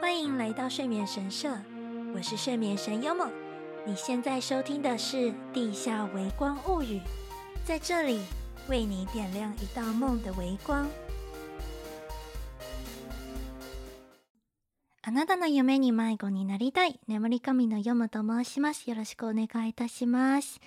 欢迎来到睡眠神社，我是睡眠神优梦。你现在收听的是《地下微光物语》，在这里为你点亮一道梦的微光。あなたの梦に迷子になりたい、眠り神のヨモと申します。よろしくお愿いいたします。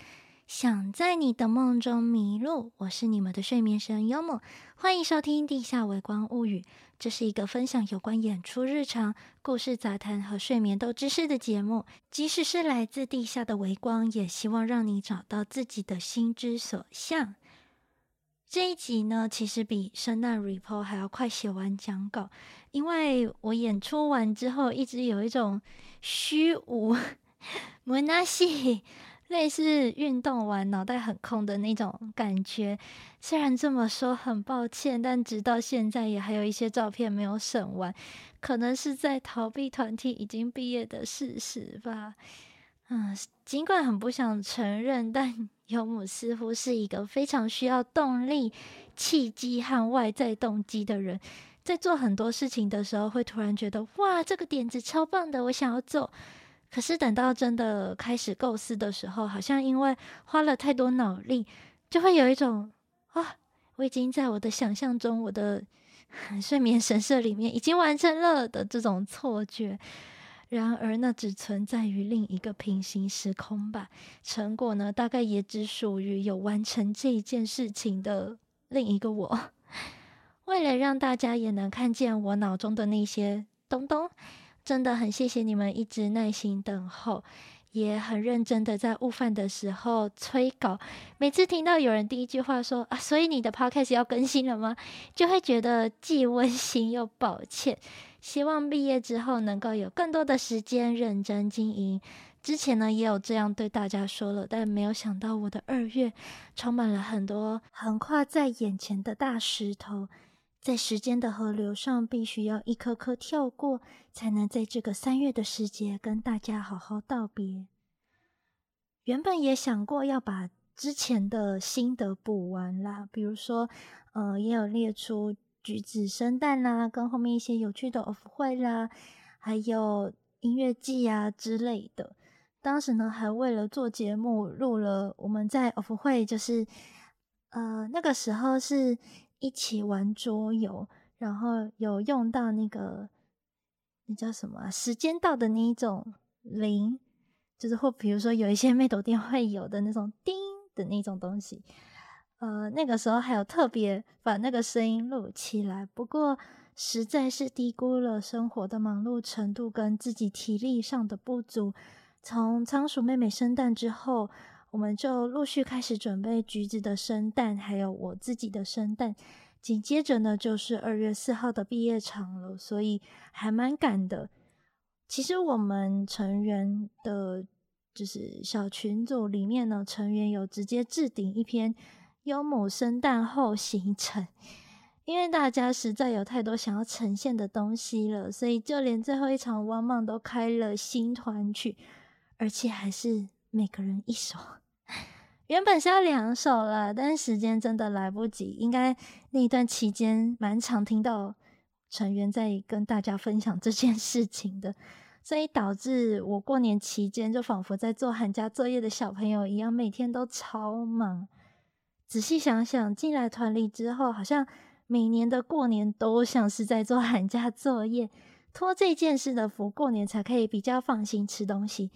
想在你的梦中迷路，我是你们的睡眠神优梦，欢迎收听《地下微光物语》。这是一个分享有关演出日常、故事杂谈和睡眠都知识的节目。即使是来自地下的微光，也希望让你找到自己的心之所向。这一集呢，其实比圣诞 report 还要快写完讲稿，因为我演出完之后，一直有一种虚无、没那戏。类似运动完脑袋很空的那种感觉，虽然这么说很抱歉，但直到现在也还有一些照片没有审完，可能是在逃避团体已经毕业的事实吧。嗯，尽管很不想承认，但 尤姆似乎是一个非常需要动力、契机和外在动机的人，在做很多事情的时候，会突然觉得哇，这个点子超棒的，我想要做。可是等到真的开始构思的时候，好像因为花了太多脑力，就会有一种啊，我已经在我的想象中，我的 睡眠神社里面已经完成了的这种错觉。然而，那只存在于另一个平行时空吧。成果呢，大概也只属于有完成这一件事情的另一个我。为了让大家也能看见我脑中的那些东东。真的很谢谢你们一直耐心等候，也很认真的在午饭的时候催稿。每次听到有人第一句话说啊，所以你的 podcast 要更新了吗？就会觉得既温馨又抱歉。希望毕业之后能够有更多的时间认真经营。之前呢也有这样对大家说了，但没有想到我的二月充满了很多横跨在眼前的大石头。在时间的河流上，必须要一颗颗跳过，才能在这个三月的时节跟大家好好道别。原本也想过要把之前的心得补完啦，比如说，呃，也有列出橘子生蛋啦，跟后面一些有趣的 off 会啦，还有音乐季啊之类的。当时呢，还为了做节目录了我们在 off 会，就是，呃，那个时候是。一起玩桌游，然后有用到那个那叫什么啊？时间到的那一种铃，就是或比如说有一些妹斗店会有的那种叮的那种东西。呃，那个时候还有特别把那个声音录起来，不过实在是低估了生活的忙碌程度跟自己体力上的不足。从仓鼠妹妹生蛋之后。我们就陆续开始准备橘子的生蛋，还有我自己的生蛋。紧接着呢，就是二月四号的毕业场了，所以还蛮赶的。其实我们成员的，就是小群组里面呢，成员有直接置顶一篇优母生蛋后行程，因为大家实在有太多想要呈现的东西了，所以就连最后一场 One Man 都开了新团曲，而且还是每个人一首。原本是要两首了，但是时间真的来不及。应该那一段期间蛮常听到成员在跟大家分享这件事情的，所以导致我过年期间就仿佛在做寒假作业的小朋友一样，每天都超忙。仔细想想，进来团里之后，好像每年的过年都像是在做寒假作业，托这件事的福，过年才可以比较放心吃东西。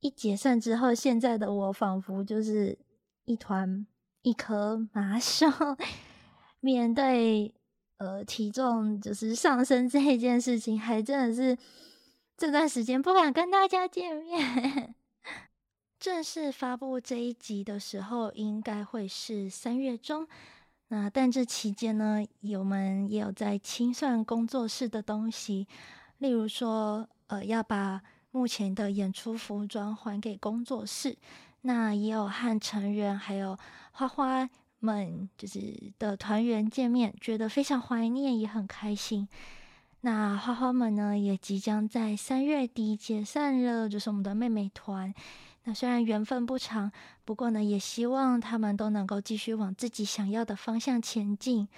一解散之后，现在的我仿佛就是一团一颗麻烧。面对呃体重就是上升这一件事情，还真的是这段时间不敢跟大家见面。正式发布这一集的时候，应该会是三月中。那但这期间呢，我们也有在清算工作室的东西，例如说呃要把。目前的演出服装还给工作室，那也有和成员还有花花们就是的团员见面，觉得非常怀念，也很开心。那花花们呢，也即将在三月底解散了，就是我们的妹妹团。那虽然缘分不长，不过呢，也希望他们都能够继续往自己想要的方向前进。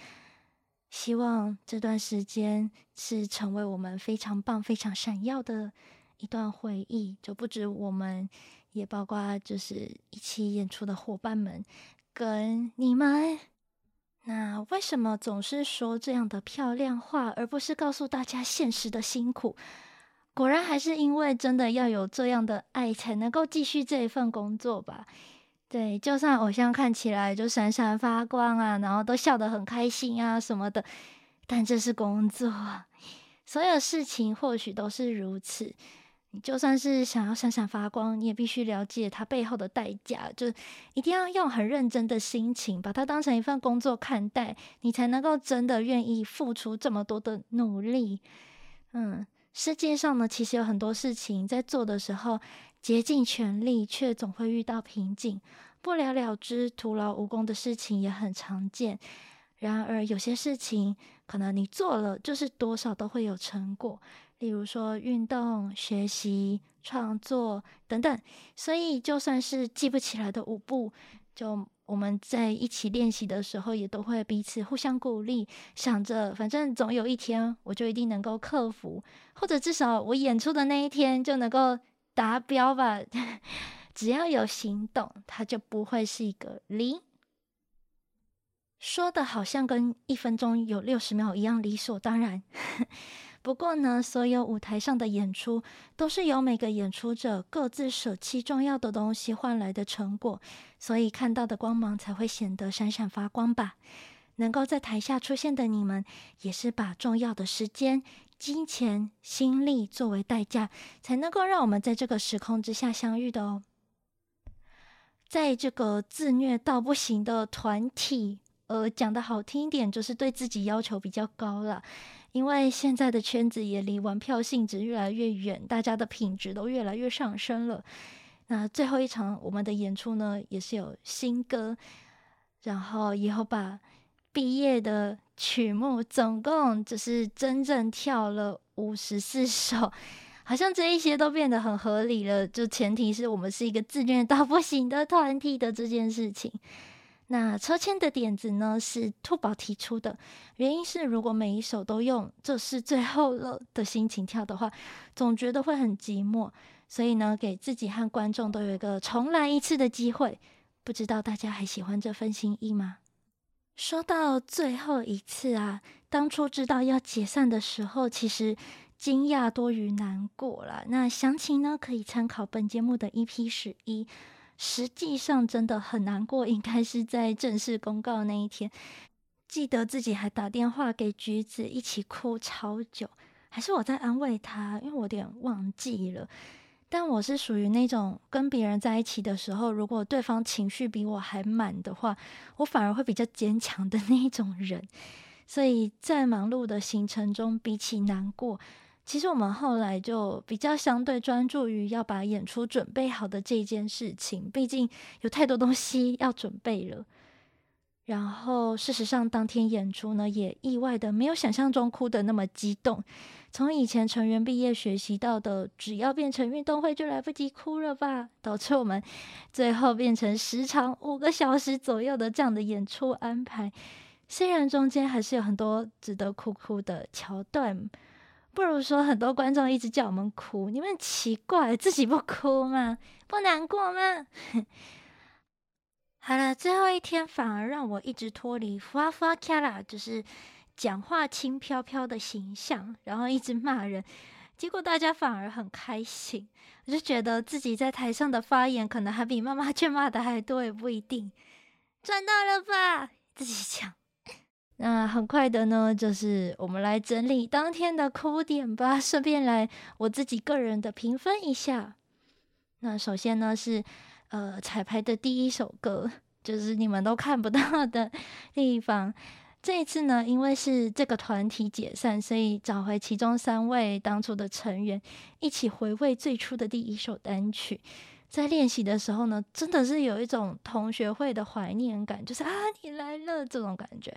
希望这段时间是成为我们非常棒、非常闪耀的一段回忆，就不止我们，也包括就是一起演出的伙伴们跟你们。那为什么总是说这样的漂亮话，而不是告诉大家现实的辛苦？果然还是因为真的要有这样的爱，才能够继续这一份工作吧。对，就算偶像看起来就闪闪发光啊，然后都笑得很开心啊什么的，但这是工作，所有事情或许都是如此。你就算是想要闪闪发光，你也必须了解它背后的代价，就一定要用很认真的心情，把它当成一份工作看待，你才能够真的愿意付出这么多的努力。嗯，世界上呢，其实有很多事情在做的时候。竭尽全力，却总会遇到瓶颈，不了了之、徒劳无功的事情也很常见。然而，有些事情可能你做了，就是多少都会有成果。例如说，运动、学习、创作等等。所以，就算是记不起来的舞步，就我们在一起练习的时候，也都会彼此互相鼓励，想着反正总有一天，我就一定能够克服，或者至少我演出的那一天就能够。达标吧，只要有行动，它就不会是一个零。说的好像跟一分钟有六十秒一样理所当然。不过呢，所有舞台上的演出都是由每个演出者各自舍弃重要的东西换来的成果，所以看到的光芒才会显得闪闪发光吧。能够在台下出现的你们，也是把重要的时间。金钱、心力作为代价，才能够让我们在这个时空之下相遇的哦。在这个自虐到不行的团体，呃，讲的好听一点，就是对自己要求比较高了。因为现在的圈子也离玩票性质越来越远，大家的品质都越来越上升了。那最后一场我们的演出呢，也是有新歌，然后以后把毕业的。曲目总共只是真正跳了五十四首，好像这一些都变得很合理了。就前提是我们是一个自虐到不行的团体的这件事情。那抽签的点子呢，是兔宝提出的，原因是如果每一首都用“这是最后了”的心情跳的话，总觉得会很寂寞。所以呢，给自己和观众都有一个重来一次的机会。不知道大家还喜欢这份心意吗？说到最后一次啊，当初知道要解散的时候，其实惊讶多于难过了。那详情呢，可以参考本节目的 EP 十一。实际上真的很难过，应该是在正式公告那一天，记得自己还打电话给橘子一起哭超久，还是我在安慰他，因为我有点忘记了。但我是属于那种跟别人在一起的时候，如果对方情绪比我还满的话，我反而会比较坚强的那一种人。所以在忙碌的行程中，比起难过，其实我们后来就比较相对专注于要把演出准备好的这件事情。毕竟有太多东西要准备了。然后事实上，当天演出呢，也意外的没有想象中哭得那么激动。从以前成员毕业学习到的，只要变成运动会就来不及哭了吧，导致我们最后变成时长五个小时左右的这样的演出安排。虽然中间还是有很多值得哭哭的桥段，不如说很多观众一直叫我们哭，你们奇怪自己不哭吗？不难过吗？好了，最后一天反而让我一直脱离发发卡啦，就是。讲话轻飘飘的形象，然后一直骂人，结果大家反而很开心。我就觉得自己在台上的发言，可能还比妈妈 劝骂的还多，也不一定。赚到了吧？自己讲。那很快的呢，就是我们来整理当天的哭点吧，顺便来我自己个人的评分一下。那首先呢是呃彩排的第一首歌，就是你们都看不到的地方。这一次呢，因为是这个团体解散，所以找回其中三位当初的成员，一起回味最初的第一首单曲。在练习的时候呢，真的是有一种同学会的怀念感，就是啊，你来了这种感觉。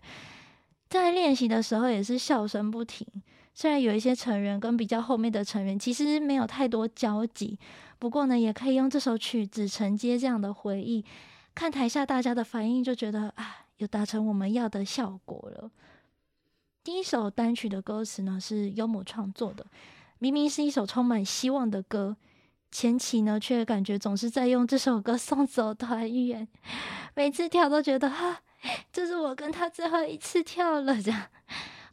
在练习的时候也是笑声不停，虽然有一些成员跟比较后面的成员其实没有太多交集，不过呢，也可以用这首曲子承接这样的回忆。看台下大家的反应，就觉得啊。有达成我们要的效果了。第一首单曲的歌词呢是优母创作的，明明是一首充满希望的歌，前期呢却感觉总是在用这首歌送走团员，每次跳都觉得哈，这是我跟他最后一次跳了这样。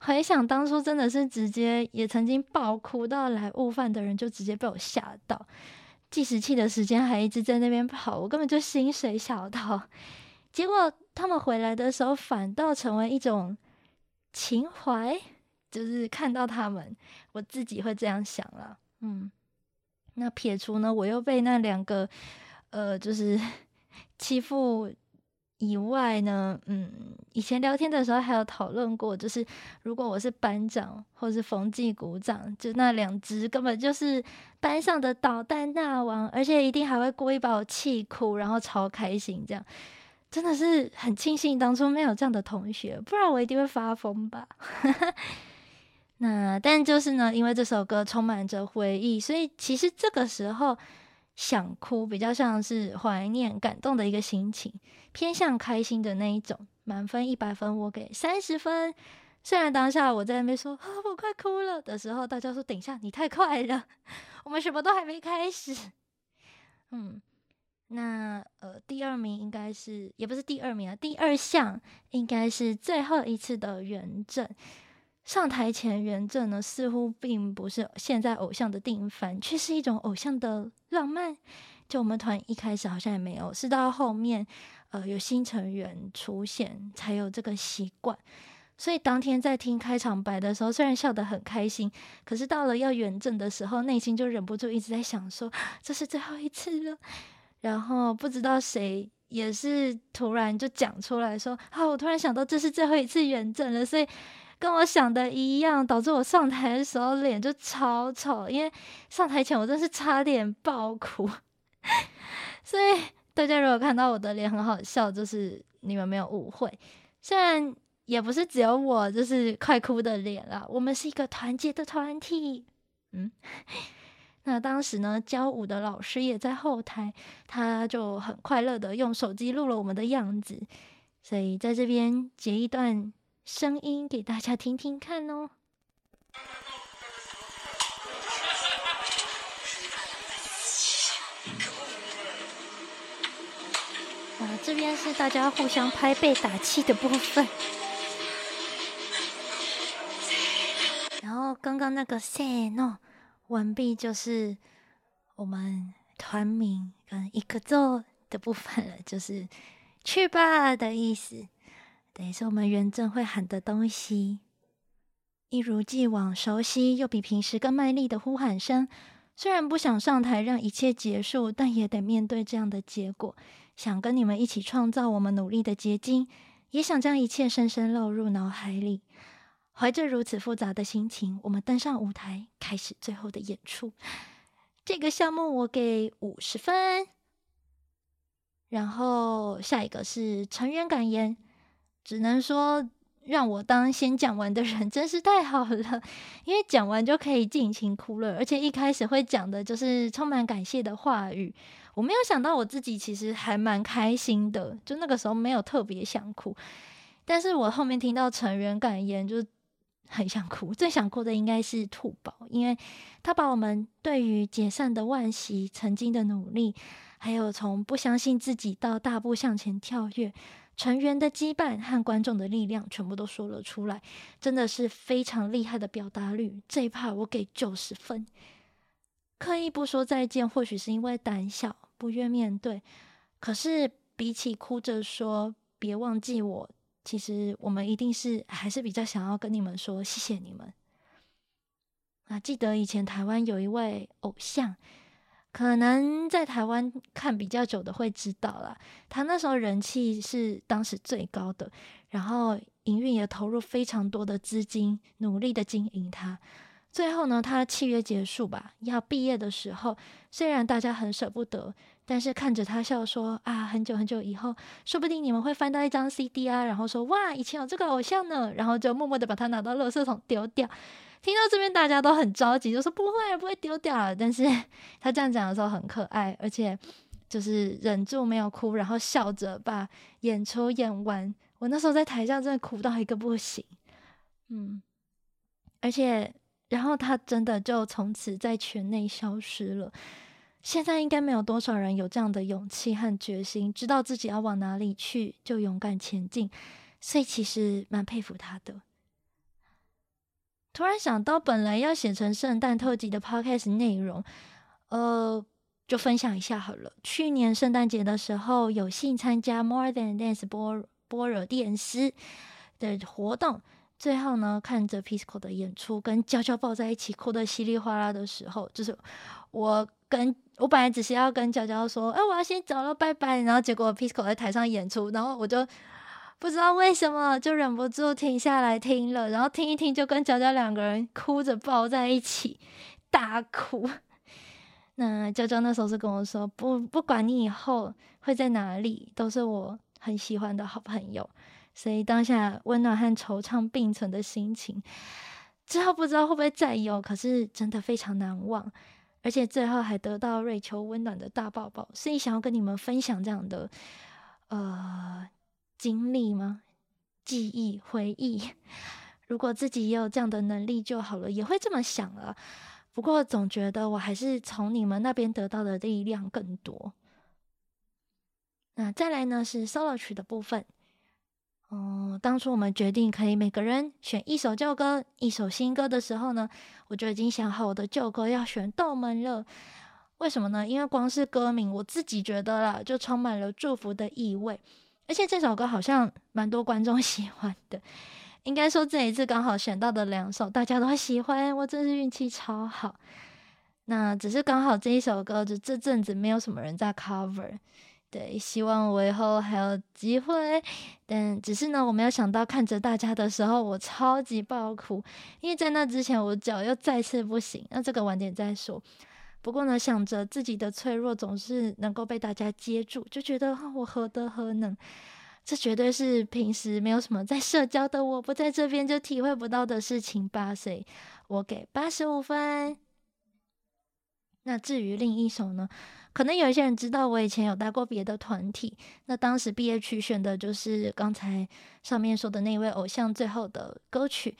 回想当初真的是直接也曾经爆哭到来悟饭的人就直接被我吓到，计时器的时间还一直在那边跑，我根本就心水小到。结果他们回来的时候反倒成为一种。情怀就是看到他们，我自己会这样想了。嗯，那撇除呢，我又被那两个呃，就是 欺负以外呢，嗯，以前聊天的时候还有讨论过，就是如果我是班长或是风纪股长，就那两只根本就是班上的捣蛋大王，而且一定还会故意把我气哭，然后超开心这样。真的是很庆幸当初没有这样的同学，不然我一定会发疯吧。那但就是呢，因为这首歌充满着回忆，所以其实这个时候想哭比较像是怀念、感动的一个心情，偏向开心的那一种。满分一百分，我给三十分。虽然当下我在那边说啊，我快哭了的时候，大家说等一下，你太快了，我们什么都还没开始。嗯。那呃，第二名应该是，也不是第二名啊，第二项应该是最后一次的原证。上台前原正呢，似乎并不是现在偶像的定番，却是一种偶像的浪漫。就我们团一开始好像也没有，是到后面呃有新成员出现才有这个习惯。所以当天在听开场白的时候，虽然笑得很开心，可是到了要原正的时候，内心就忍不住一直在想说，这是最后一次了。然后不知道谁也是突然就讲出来说：“啊，我突然想到这是最后一次原正了。”所以跟我想的一样，导致我上台的时候脸就超丑，因为上台前我真是差点爆哭。所以大家如果看到我的脸很好笑，就是你们没有误会。虽然也不是只有我就是快哭的脸啦，我们是一个团结的团体。嗯。那当时呢，教舞的老师也在后台，他就很快乐的用手机录了我们的样子，所以在这边截一段声音给大家听听看哦。啊，这边是大家互相拍背打气的部分，然后刚刚那个 say no。完毕，就是我们团名跟一个字的部分了，就是去吧的意思，等于是我们原证会喊的东西。一如既往熟悉又比平时更卖力的呼喊声，虽然不想上台让一切结束，但也得面对这样的结果。想跟你们一起创造我们努力的结晶，也想将一切深深烙入脑海里。怀着如此复杂的心情，我们登上舞台，开始最后的演出。这个项目我给五十分。然后下一个是成员感言，只能说让我当先讲完的人 真是太好了，因为讲完就可以尽情哭了，而且一开始会讲的就是充满感谢的话语。我没有想到我自己其实还蛮开心的，就那个时候没有特别想哭，但是我后面听到成员感言就。很想哭，最想哭的应该是兔宝，因为他把我们对于解散的惋惜、曾经的努力，还有从不相信自己到大步向前跳跃，成员的羁绊和观众的力量，全部都说了出来，真的是非常厉害的表达率。这一 part 我给九十分。刻意不说再见，或许是因为胆小，不愿面对。可是比起哭着说别忘记我。其实我们一定是还是比较想要跟你们说谢谢你们啊！记得以前台湾有一位偶像，可能在台湾看比较久的会知道啦。他那时候人气是当时最高的，然后营运也投入非常多的资金，努力的经营他。最后呢，他契约结束吧，要毕业的时候，虽然大家很舍不得。但是看着他笑说啊，很久很久以后，说不定你们会翻到一张 CD 啊，然后说哇，以前有这个偶像呢，然后就默默的把它拿到垃圾桶丢掉。听到这边大家都很着急，就说不会不会丢掉了。但是 他这样讲的时候很可爱，而且就是忍住没有哭，然后笑着把演出演完。我那时候在台上真的哭到一个不行。嗯，而且然后他真的就从此在圈内消失了。现在应该没有多少人有这样的勇气和决心，知道自己要往哪里去就勇敢前进，所以其实蛮佩服他的。突然想到，本来要写成圣诞特辑的 podcast 内容，呃，就分享一下好了。去年圣诞节的时候，有幸参加 More Than Dance 波波尔电视的活动，最后呢，看着 Pisco 的演出，跟娇娇抱在一起哭得稀里哗啦的时候，就是我跟。我本来只是要跟娇娇说，哎、我要先走了，拜拜。然后结果 Pisco 在台上演出，然后我就不知道为什么就忍不住停下来听了，然后听一听就跟娇娇两个人哭着抱在一起大哭。那娇娇那时候是跟我说，不不管你以后会在哪里，都是我很喜欢的好朋友。所以当下温暖和惆怅并存的心情，之后不知道会不会再有，可是真的非常难忘。而且最后还得到瑞秋温暖的大抱抱，所以想要跟你们分享这样的呃经历吗？记忆、回忆，如果自己也有这样的能力就好了，也会这么想了。不过总觉得我还是从你们那边得到的力量更多。那再来呢是 solo 曲的部分。哦，当初我们决定可以每个人选一首旧歌、一首新歌的时候呢，我就已经想好我的旧歌要选《豆门》了。为什么呢？因为光是歌名，我自己觉得啦，就充满了祝福的意味。而且这首歌好像蛮多观众 喜欢的，应该说这一次刚好选到的两首大家都喜欢，我真是运气超好。那只是刚好这一首歌就这阵子没有什么人在 cover。对，希望我以后还有机会，但只是呢，我没有想到看着大家的时候，我超级爆哭，因为在那之前我脚又再次不行，那这个晚点再说。不过呢，想着自己的脆弱总是能够被大家接住，就觉得我何德何能？这绝对是平时没有什么在社交的我不在这边就体会不到的事情吧，所以我给八十五分。那至于另一首呢？可能有一些人知道，我以前有带过别的团体。那当时毕业曲选的就是刚才上面说的那位偶像最后的歌曲，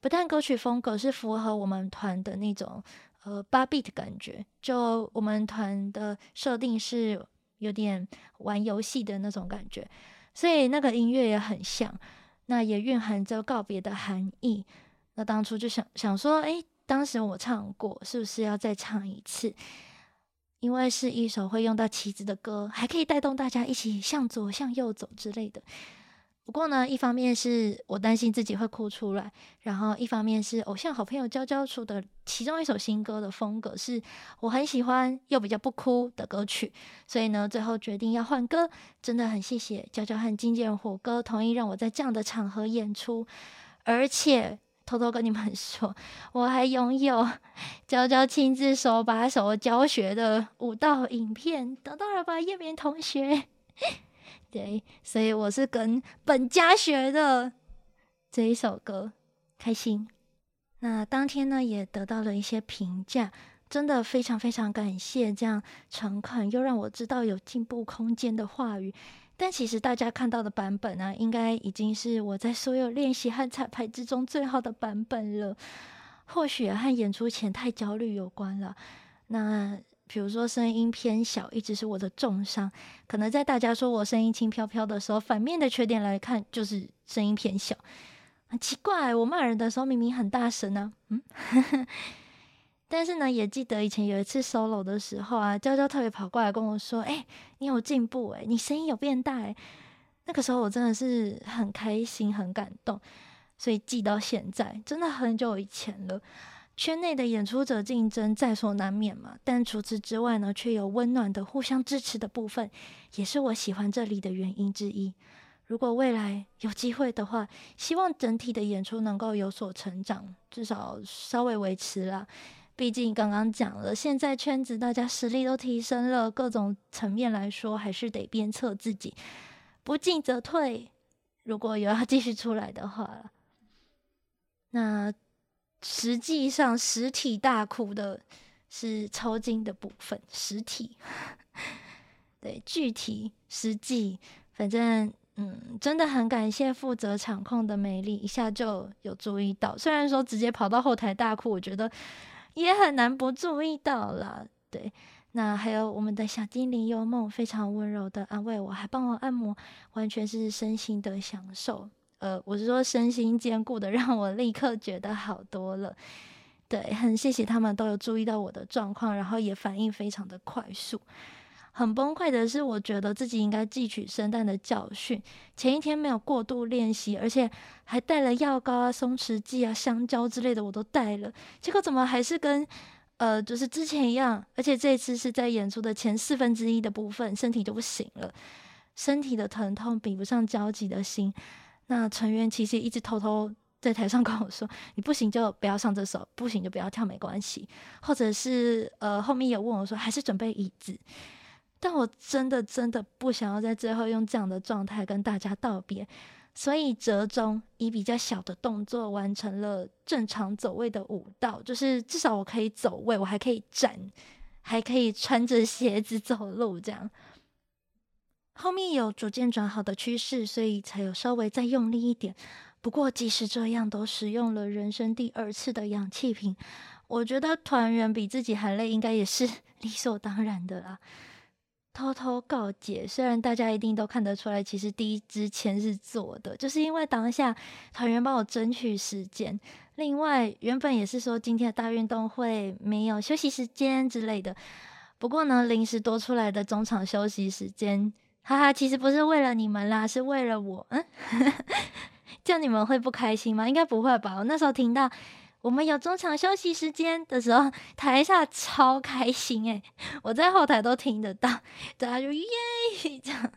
不但歌曲风格是符合我们团的那种呃八 beat 的感觉，就我们团的设定是有点玩游戏的那种感觉，所以那个音乐也很像，那也蕴含着告别的含义。那当初就想想说，哎，当时我唱过，是不是要再唱一次？因为是一首会用到旗子的歌，还可以带动大家一起向左、向右走之类的。不过呢，一方面是我担心自己会哭出来，然后一方面是偶像好朋友娇娇出的其中一首新歌的风格是我很喜欢又比较不哭的歌曲，所以呢，最后决定要换歌。真的很谢谢娇娇和经纪人火哥同意让我在这样的场合演出，而且。偷偷跟你们 说，我还拥有 娇娇亲自手把手教学的舞蹈影片，得到了吧，叶明同学？对，所以我是跟本家学的这一首歌，开心。那当天呢，也得到了一些评价，真的非常非常感谢这样诚恳又让我知道有进步空间的话语。但其实大家看到的版本呢、啊，应该已经是我在所有练习和彩排之中最好的版本了。或许和演出前太焦虑有关了。那比如说声音偏小，一直是我的重伤。可能在大家说我声音轻飘飘的时候，反面的缺点来看就是声音偏小。很奇怪，我骂人的时候明明很大声呢、啊。嗯。但是呢，也记得以前有一次 solo 的时候啊，娇娇特别跑过来跟我说：“哎、你有进步哎，你声音有变大哎。”那个时候我真的是很开心、很感动，所以记到现在，真的很久以前了。圈内的演出者竞争在所难免嘛，但除此之外呢，却有温暖的互相支持的部分，也是我喜欢这里的原因之一。如果未来有机会的话，希望整体的演出能够有所成长，至少稍微维持啦。毕竟刚刚讲了，现在圈子大家实力都提升了，各种层面来说，还是得鞭策自己，不进则退。如果有要继续出来的话，那实际上实体大哭的是抽筋的部分，实体，对，具体实际，反正嗯，真的很感谢负责场控的美丽，一下就有注意到。虽然说直接跑到后台大哭，我觉得也很难不注意到啦。对，那还有我们的小精灵幽梦，非常温柔的安慰我，还帮我按摩，完全是身心的享受。呃，我是说身心兼顾的，让我立刻觉得好多了。对，很谢谢他们都有注意到我的状况，然后也反应非常的快速。很崩溃的是，我觉得自己应该汲取圣诞的教训。前一天没有过度练习，而且还带了药膏啊、松弛剂啊、香蕉之类的，我都带了。结果怎么还是跟呃，就是之前一样？而且这一次是在演出的前四分之一的部分，身体就不行了。身体的疼痛比不上焦急的心。那成员其实一直偷偷在台上 跟我说：“你不行就不要上这首，不行就不要跳，没关系。”或者是呃，后面有问我说：“还是准备椅子？”但我真的真的不想要在最后用这样的状态跟大家道别，所以折中以比较小的动作完成了正常走位的舞蹈，就是至少我可以走位，我还可以站，还可以穿着鞋子走路这样。后面有逐渐转好的趋势，所以才有稍微再用力一点。不过即使这样，都使用了人生第二次的氧气瓶，我觉得团员比自己还累，应该也是 理所当然的啦。偷偷告诫，虽然大家一定都看得出来，其实第一支签是做的，就是因为当下团员帮我争取时间。另外，原本也是说今天的大运动会没有休息时间之类的，不过呢，临时多出来的中场休息时间，哈哈，其实不是为了你们啦，是为了我。嗯，这样你们会不开心吗？应该不会吧？我那时候听到。我们有中场休息时间的时候，台下超开心诶，我在后台都听得到，大家就耶这样。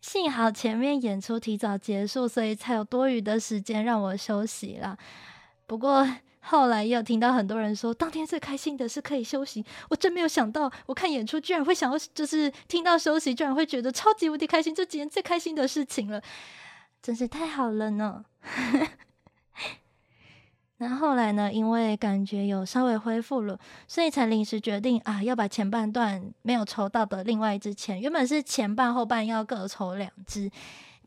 幸好前面演出提早结束，所以才有多余的时间让我休息啦。不过后来又听到很多人说，当天最开心的是可以休息。我真没有想到，我看演出居然会想要，就是听到休息，居然会觉得超级无敌开心，这几天最开心的事情了，真是太好了呢。那后来呢？因为感觉有稍微恢复了，所以才临时决定啊，要把前半段没有抽到的另外一支钱，原本是前半后半要各抽两支，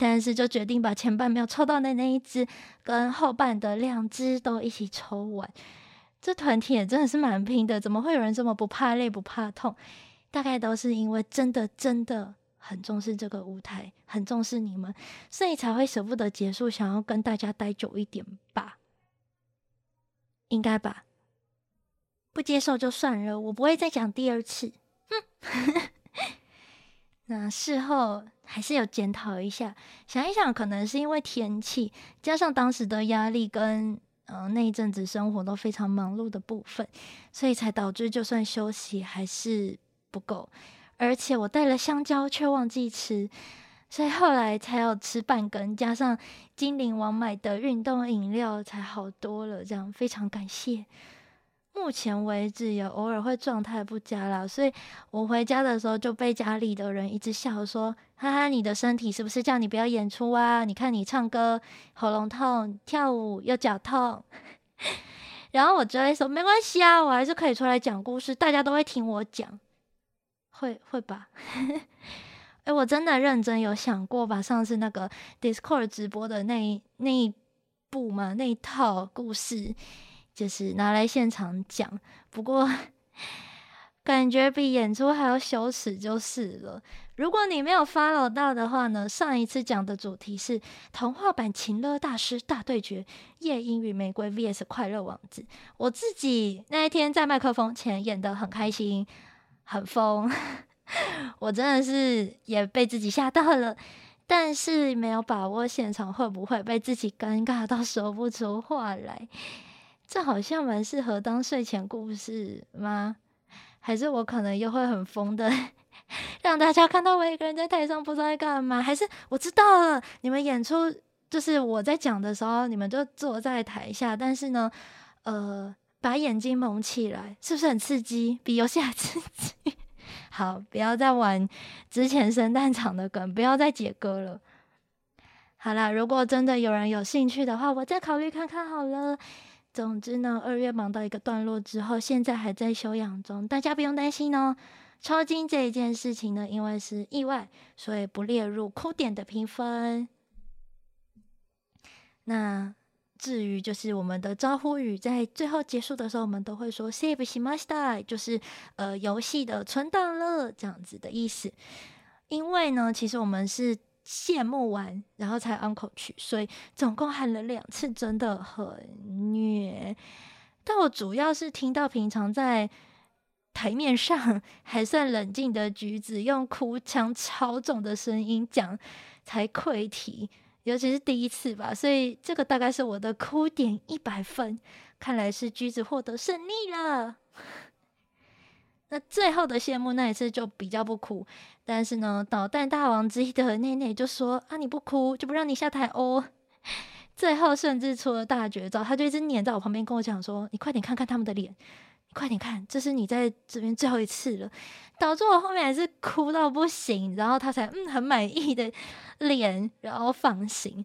但是就决定把前半没有抽到的那一只跟后半的两只都一起抽完。这团体也真的是蛮拼的，怎么会有人这么不怕累不怕痛？大概都是因为真的真的很重视这个舞台，很重视你们，所以才会舍不得结束，想要跟大家待久一点吧。应该吧，不接受就算了，我不会再讲第二次。哼，那事后还是有检讨一下，想一想，可能是因为天气，加上当时的压力跟嗯、呃、那一阵子生活都非常忙碌的部分，所以才导致就算休息还是不够，而且我带了香蕉却忘记吃。所以后来才要吃半根，加上精灵王买的运动饮料，才好多了。这样非常感谢。目前为止也偶尔会状态不佳啦，所以我回家的时候就被家里的人一直笑说：“哈哈，你的身体是不是叫你不要演出啊？你看你唱歌喉咙痛，跳舞又脚痛。”然后我就会说：“没关系啊，我还是可以出来讲故事，大家都会听我讲。”会会吧。哎，我真的认真有想过把上次那个 Discord 直播的那一那一部嘛，那一套故事，就是拿来现场讲。不过感觉比演出还要羞耻就是了。如果你没有 follow 到的话呢，上一次讲的主题是童话版情乐大师大对决，夜莺与玫瑰 VS 快乐王子。我自己那一天在麦克风前演得很开心，很疯。我真的是也被自己吓到了，但是没有把握现场会不会被自己尴尬到说不出话来。这好像蛮适合当睡前故事吗？还是我可能又会很疯的，让大家看到我一个人在台上不知道在干嘛？还是我知道了，你们演出就是我在讲的时候，你们就坐在台下，但是呢，呃，把眼睛蒙起来，是不是很刺激？比游戏还刺激？好，不要再玩之前圣诞场的梗，不要再解歌了。好啦，如果真的有人有兴趣的话，我再考虑看看好了。总之呢，二月忙到一个段落之后，现在还在休养中，大家不用担心哦。 抽筋这一件事情呢，因为是意外，所以不列入哭点的评分。那至于就是我们的招呼语，在最后结束的时候，我们都会说 “save しました”，就是呃游戏的存档了这样子的意思。因为呢，其实我们是 谢幕完然后才 uncle 去，所以总共喊了两次，真的很虐。但我主要是听到平常在台面上还算冷静的橘子用哭腔超重的声音讲，才溃堤，尤其是第一次吧，所以这个大概是我的哭点一百分，看来是橘子获得胜利了。那最后的谢幕那一次就比较不哭，但是呢，捣蛋大王之一的内内就说啊，你不哭就不让你下台哦。最后甚至出了大绝招，他就一直黏在我旁边跟我讲说，你快点看看他们的脸。快点看，这是你在这边最后一次了，导致我后面还是哭到不行，然后他才嗯很满意的脸，然后放行，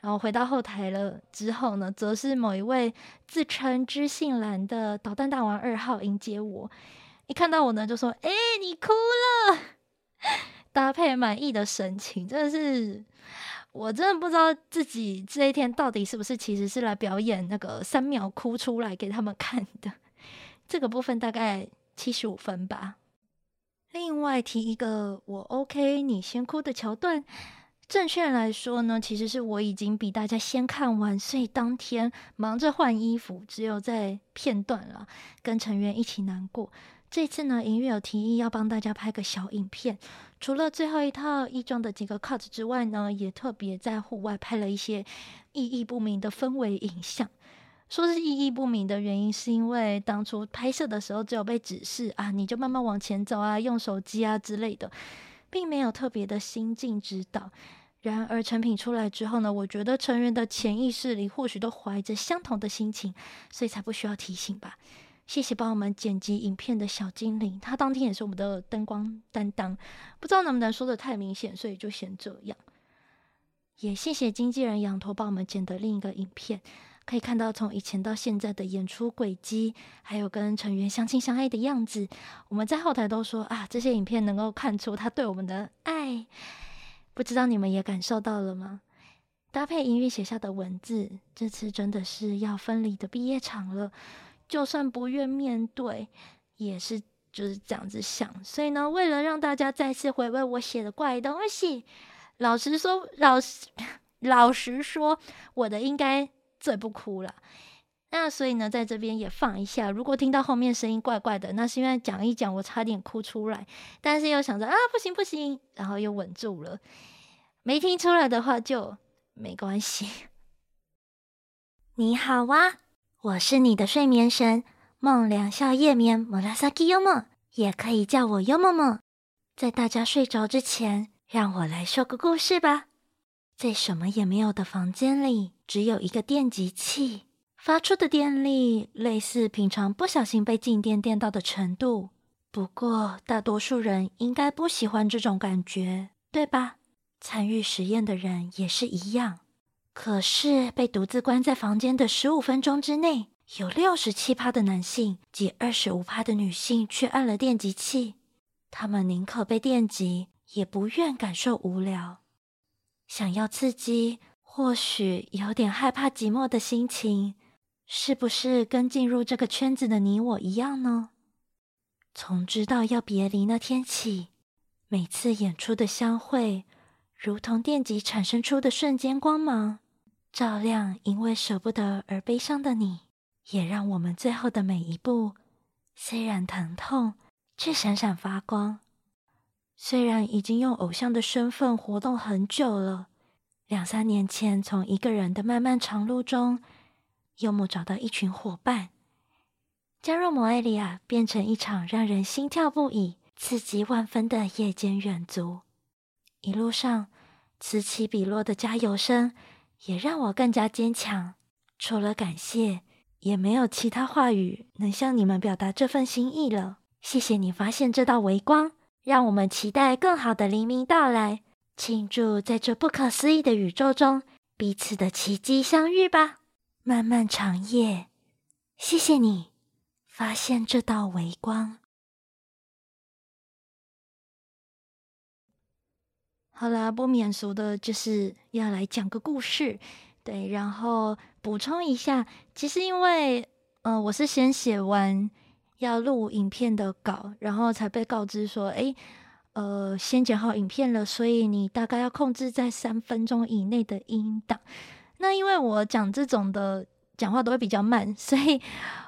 然后回到后台了之后呢，则是某一位自称知性男的捣蛋大王二号迎接我，一看到我呢就说：“哎，你哭了。”搭配满意的神情，真的是我真的不知道自己这一天到底是不是其实是来表演那个三秒哭出来给他们看的。这个部分大概七十五分吧。另外提一个我 OK 你先哭的桥段，正确来说呢，其实是我已经比大家先看完，所以当天忙着换衣服，只有在片段了跟成员一起难过。这次呢，音乐有提议要帮大家拍个小影片，除了最后一套衣装的几个 cut 之外呢，也特别在户外拍了一些意义不明的氛围影像。说是意义不明的原因，是因为当初拍摄的时候只有被指示啊，你就慢慢往前走啊，用手机啊之类的，并没有特别的心境指导。然而成品出来之后呢，我觉得成员的潜意识里或许都怀着相同的心情，所以才不需要提醒吧。谢谢帮我们剪辑影片的小精灵，他当天也是我们的灯光担当，不知道能不能说得太明显，所以就先这样。也谢谢经纪人羊驼帮我们剪的另一个影片。可以看到从以前到现在的演出轨迹，还有跟成员相亲相爱的样子。我们在后台都说啊，这些影片能够看出他对我们的爱。不知道你们也感受到了吗？搭配音乐写下的文字，这次真的是要分离的毕业场了。就算不愿面对，也是就是这样子想。所以呢，为了让大家再次回味我写的怪东西，老实说，老实老实说，我的应该。最不哭了，那所以呢，在这边也放一下。如果听到后面声音怪怪的，那是因为讲一讲我差点哭出来，但是又想着啊，不行不行，然后又稳住了。没听出来的话就没关系。你好啊，我是你的睡眠神梦良宵夜眠 Murasaki Yomo，也可以叫我 Yomomo。在大家睡着之前，让我来说个故事吧。在什么也没有的房间里，只有一个电极器，发出的电力类似平常不小心被静电电到的程度。不过，大多数人应该不喜欢这种感觉，对吧？参与实验的人也是一样。可是，被独自关在房间的十五分钟之内，有六十七趴的男性及二十五趴的女性却按了电击器。他们宁可被电击，也不愿感受无聊。想要刺激，或许有点害怕寂寞的心情，是不是跟进入这个圈子的你我一样呢？从知道要别离那天起，每次演出的相会，如同电击产生出的瞬间光芒，照亮因为舍不得而悲伤的你，也让我们最后的每一步，虽然疼痛，却闪闪发光。虽然已经用偶像的身份活动很久了，两三年前从一个人的漫漫长路中，幽默找到一群伙伴，加入摩艾利亚，变成一场让人心跳不已、刺激万分的夜间远足。一路上此起彼落的加油声，也让我更加坚强。除了感谢，也没有其他话语能向你们表达这份心意了。谢谢你发现这道微光。让我们期待更好的黎明到来，庆祝在这不可思议的宇宙中彼此的奇迹相遇吧！漫漫长夜，谢谢你发现这道微光。好啦，不免俗的就是要来讲个故事，对，然后补充一下，其实因为，呃，我是先写完要录影片的稿，然后才被告知说，诶，呃，先剪好影片了，所以你大概要控制在三分钟以内的音档。那因为我讲这种的讲话都会比较慢，所以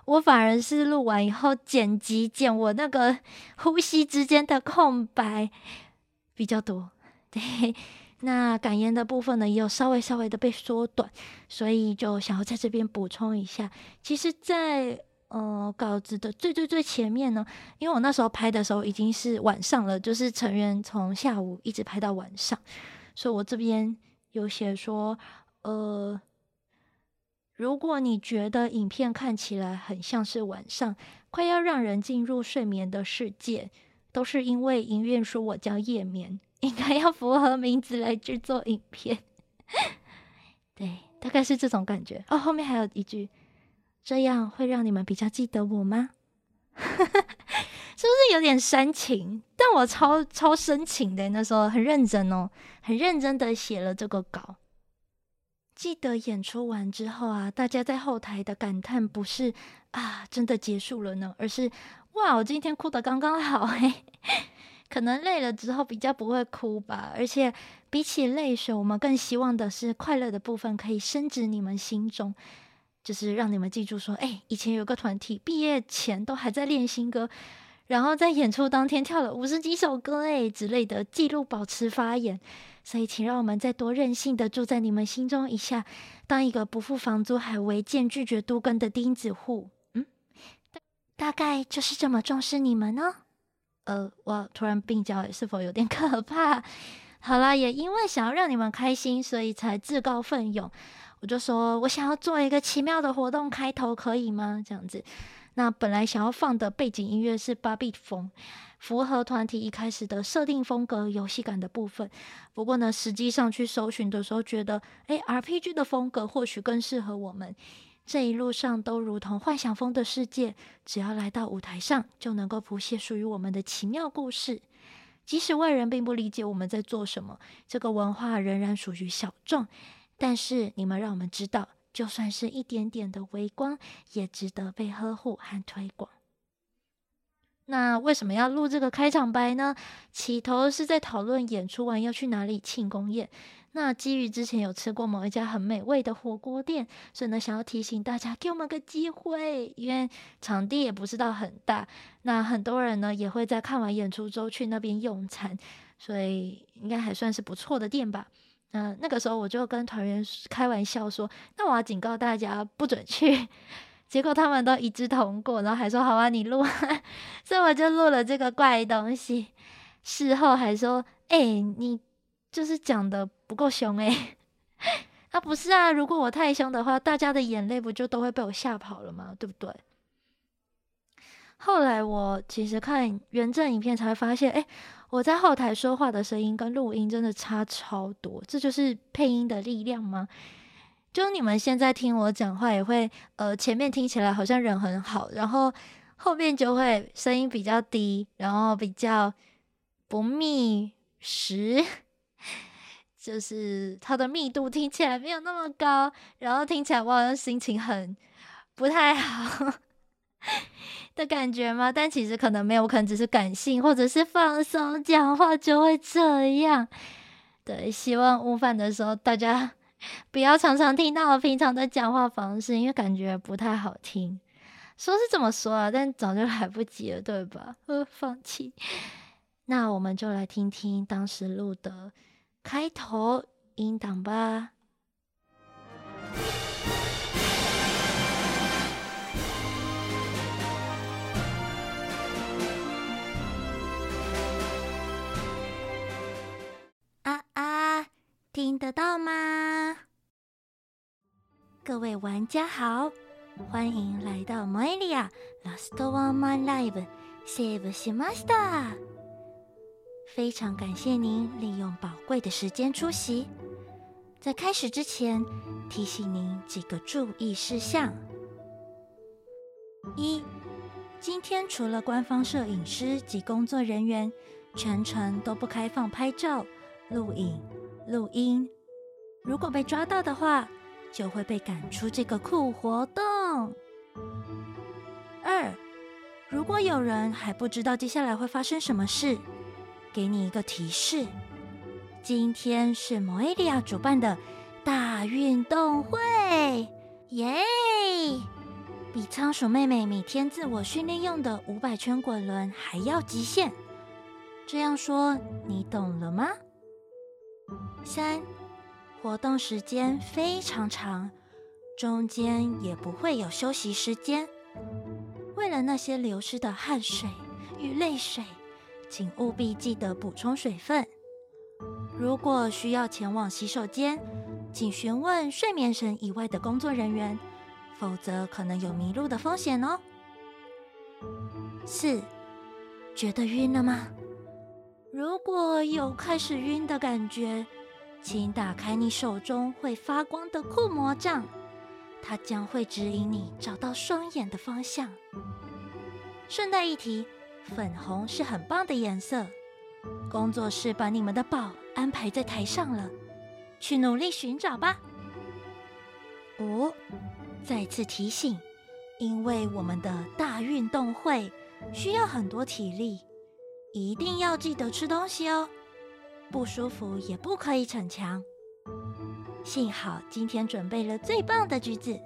我反而是录完以后剪辑剪我那个呼吸之间的空白比较多。对，那感言的部分呢，也有稍微稍微的被缩短，所以就想要在这边补充一下。其实在，呃稿子的最最最前面呢，因为我那时候拍的时候已经是晚上了，就是成员从下午一直拍到晚上，所以我这边有写说，呃，如果你觉得影片看起来很像是晚上，快要让人进入睡眠的世界，都是因为营运说我叫夜眠。应该要符合名字来制作影片，对，大概是这种感觉。哦，后面还有一句，这样会让你们比较记得我吗？是不是有点煽情？但我超超深情的，那时候很认真哦，很认真的写了这个稿。记得演出完之后啊，大家在后台的感叹不是啊，真的结束了呢，而是哇，我今天哭的刚刚好嘿。可能累了之后比较不会哭吧，而且比起泪水，我们更希望的是快乐的部分可以深植你们心中，就是让你们记住说，哎，以前有个团体毕业前都还在练新歌，然后在演出当天跳了五十几首歌哎之类的记录保持发言，所以请让我们再多任性的住在你们心中一下，当一个不付房租还违建拒绝都更的钉子户，嗯，大概就是这么重视你们呢。呃，我突然病娇，是否有点可怕？好啦，也因为想要让你们开心，所以才自告奋勇。我就说我想要做一个奇妙的活动开头，可以吗？这样子。那本来想要放的背景音乐是芭比风，符合团体一开始的设定风格、游戏感的部分。不过呢，实际上去搜寻的时候，觉得诶，RPG 的风格或许更适合我们。这一路上都如同幻想风的世界，只要来到舞台上，就能够谱写属于我们的奇妙故事。即使外人并不理解我们在做什么，这个文化仍然属于小众。但是你们让我们知道，就算是一点点的微光，也值得被呵护和推广。那为什么要录这个开场白呢？起头是在讨论演出完要去哪里庆功宴。那基于之前有吃过某一家很美味的火锅店，所以呢，想要提醒大家给我们个机会，因为场地也不是到很大，那很多人呢也会在看完演出之后去那边用餐，所以应该还算是不错的店吧。嗯那个时候我就跟团员开玩笑说，那我要警告大家不准去，结果他们都一致通过，然后还说好啊，你录，所以我就录了这个怪东西。事后还说，哎、你就是讲的。不够凶诶，啊不是啊，如果我太凶的话，大家的眼泪不就都会被我吓跑了吗？对不对？后来我其实看原正影片才会发现，哎，我在后台说话的声音跟录音真的差超多，这就是配音的力量吗？就你们现在听我讲话，也会呃前面听起来好像人很好，然后后面就会声音比较低，然后比较不密实。就是它的密度听起来没有那么高，然后听起来我好像心情很不太好 的感觉嘛，但其实可能没有，可能只是感性或者是放松讲话就会这样。对，希望午饭的时候大家 不要常常听到我平常的讲话方式，因为感觉不太好听。说是这么说啊，但早就来不及了，对吧？呃，放弃。那我们就来听听当时录的。开头音档吧。啊啊，听得到吗？各位玩家好，欢迎来到摩艾利亚 Last One Man Live，Save しました。 非常感谢您利用宝贵的时间出席。在开始之前，提醒您几个注意事项：一、今天除了官方摄影师及工作人员，全程都不开放拍照、录影、录音。如果被抓到的话，就会被赶出这个酷活动。二，如果有人还不知道接下来会发生什么事，给你一个提示：今天是摩艾利亚主办的大运动会，耶！比仓鼠妹妹每天自我训练用的五百圈滚轮还要极限。这样说，你懂了吗？三。活动时间非常长，中间也不会有休息时间。为了那些流失的汗水与泪水，请务必记得补充水分。如果需要前往洗手间，请询问睡眠神以外的工作人员，否则可能有迷路的风险哦。四，觉得晕了吗？如果有开始晕的感觉，请打开你手中会发光的酷魔杖，它将会指引你找到双眼的方向。顺带一提，粉红是很棒的颜色。工作室把你们的宝安排在台上了，去努力寻找吧。五，再次提醒，因为我们的大运动会需要很多体力，一定要记得吃东西哦。不舒服也不可以逞强。幸好今天准备了最棒的橘子，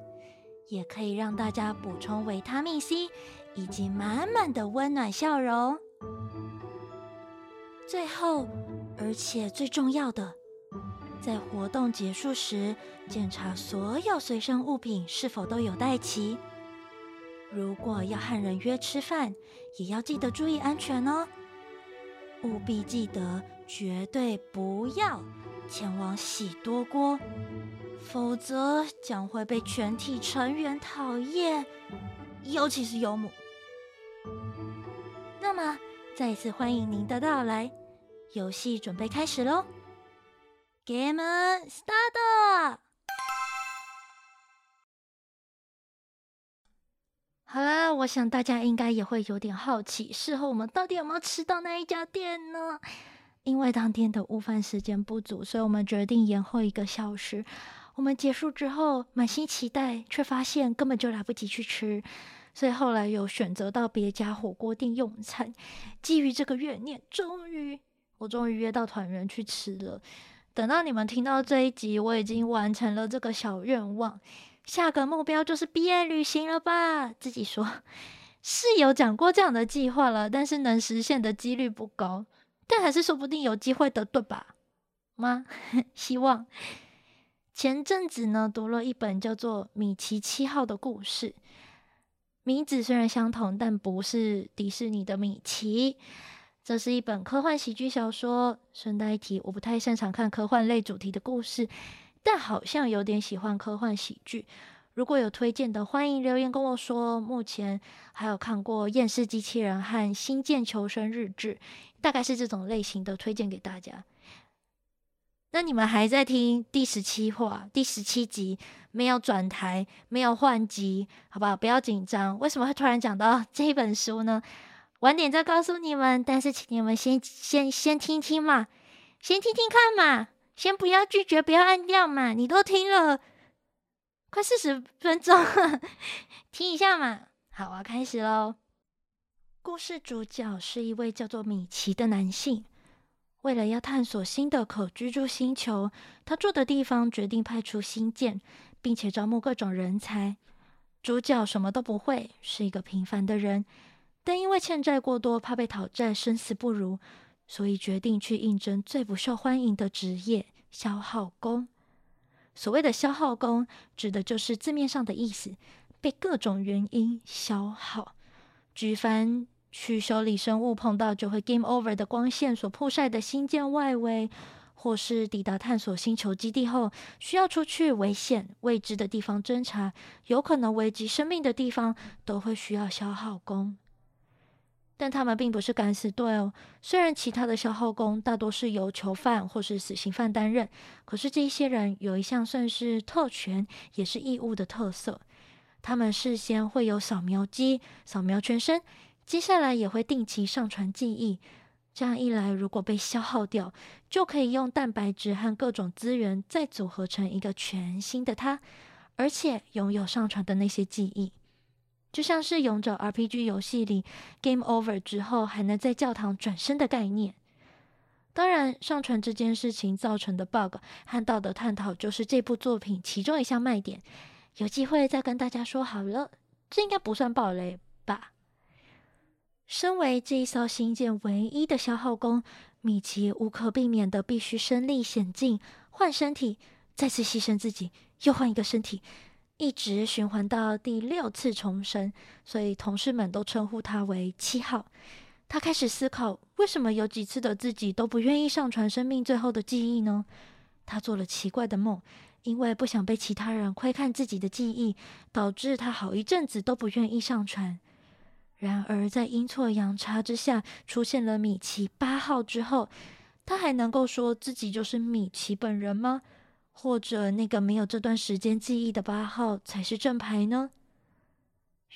也可以让大家补充维他命 C，以及满满的温暖笑容。最后，而且最重要的，在活动结束时，检查所有随身物品是否都有带齐。如果要和人约吃饭，也要记得注意安全哦。务必记得，绝对不要前往喜多锅，否则将会被全体成员讨厌，尤其是尤姆。那么，再次欢迎您的到来，游戏准备开始喽！Game start！好了，我想大家应该也会有点好奇，事后我们到底有没有吃到那一家店呢？因为当天的午饭时间不足，所以我们决定延后一个小时。我们结束之后满心期待，却发现根本就来不及去吃，所以后来有选择到别家火锅店用餐。基于这个怨念，终于我终于约到团员去吃了。等到你们听到这一集，我已经完成了这个小愿望。下个目标就是毕业旅行了吧？自己说是有讲过这样的计划了，但是能实现的几率不高，但还是说不定有机会的，对吧？吗？希望。前阵子呢，读了一本叫做《米奇七号》的故事，名字虽然相同，但不是迪士尼的米奇。这是一本科幻喜剧小说。顺带一提，我不太擅长看科幻类主题的故事。但好像有点喜欢科幻喜剧，如果有推荐的，欢迎留言跟我说。目前还有看过《厌世机器人》和《星舰求生日志》，大概是这种类型的推荐给大家。那你们还在听第十七话、第十七集，没有转台，没有换集，好不好？不要紧张。为什么会突然讲到这本书呢？晚点再告诉你们。但是请你们先先先听听嘛，先听听看嘛。先不要拒绝，不要按掉嘛！你都听了快四十分钟了，听一下嘛。好，我要开始喽。故事主角是一位叫做米奇的男性，为了要探索新的可居住星球，他住的地方决定派出星舰，并且招募各种人才。主角什么都不会，是一个平凡的人，但因为欠债过多，怕被讨债，生死不如。所以决定去应征最不受欢迎的职业——消耗工。所谓的消耗工，指的就是字面上的意思，被各种原因消耗。举凡去修理生物碰到就会 game over 的光线所曝晒的星舰外围，或是抵达探索星球基地后需要出去危险未知的地方侦查，有可能危及生命的地方，都会需要消耗工。但他们并不是敢死队哦。虽然其他的消耗工大多是由囚犯或是死刑犯担任，可是这些人有一项算是特权，也是义务的特色。他们事先会有扫描机扫描全身，接下来也会定期上传记忆。这样一来，如果被消耗掉，就可以用蛋白质和各种资源再组合成一个全新的他，而且拥有上传的那些记忆，就像是勇者 RPG 游戏里 Game Over 之后还能在教堂转身的概念。当然，上传这件事情造成的 bug 和道德探讨，就是这部作品其中一项卖点。有机会再跟大家说好了，这应该不算暴雷吧？身为这一艘星舰唯一的消耗工，米奇无可避免的必须身历险境，换身体，再次牺牲自己，又换一个身体，一直循环到第六次重生。所以同事们都称呼他为七号。他开始思考，为什么有几次的自己都不愿意上传生命最后的记忆呢？他做了奇怪的梦，因为不想被其他人窥看自己的记忆，导致他好一阵子都不愿意上传。然而，在阴错阳差之下出现了米奇八号之后，他还能够说自己就是米奇本人吗？或者那个没有这段时间记忆的八号才是正牌呢？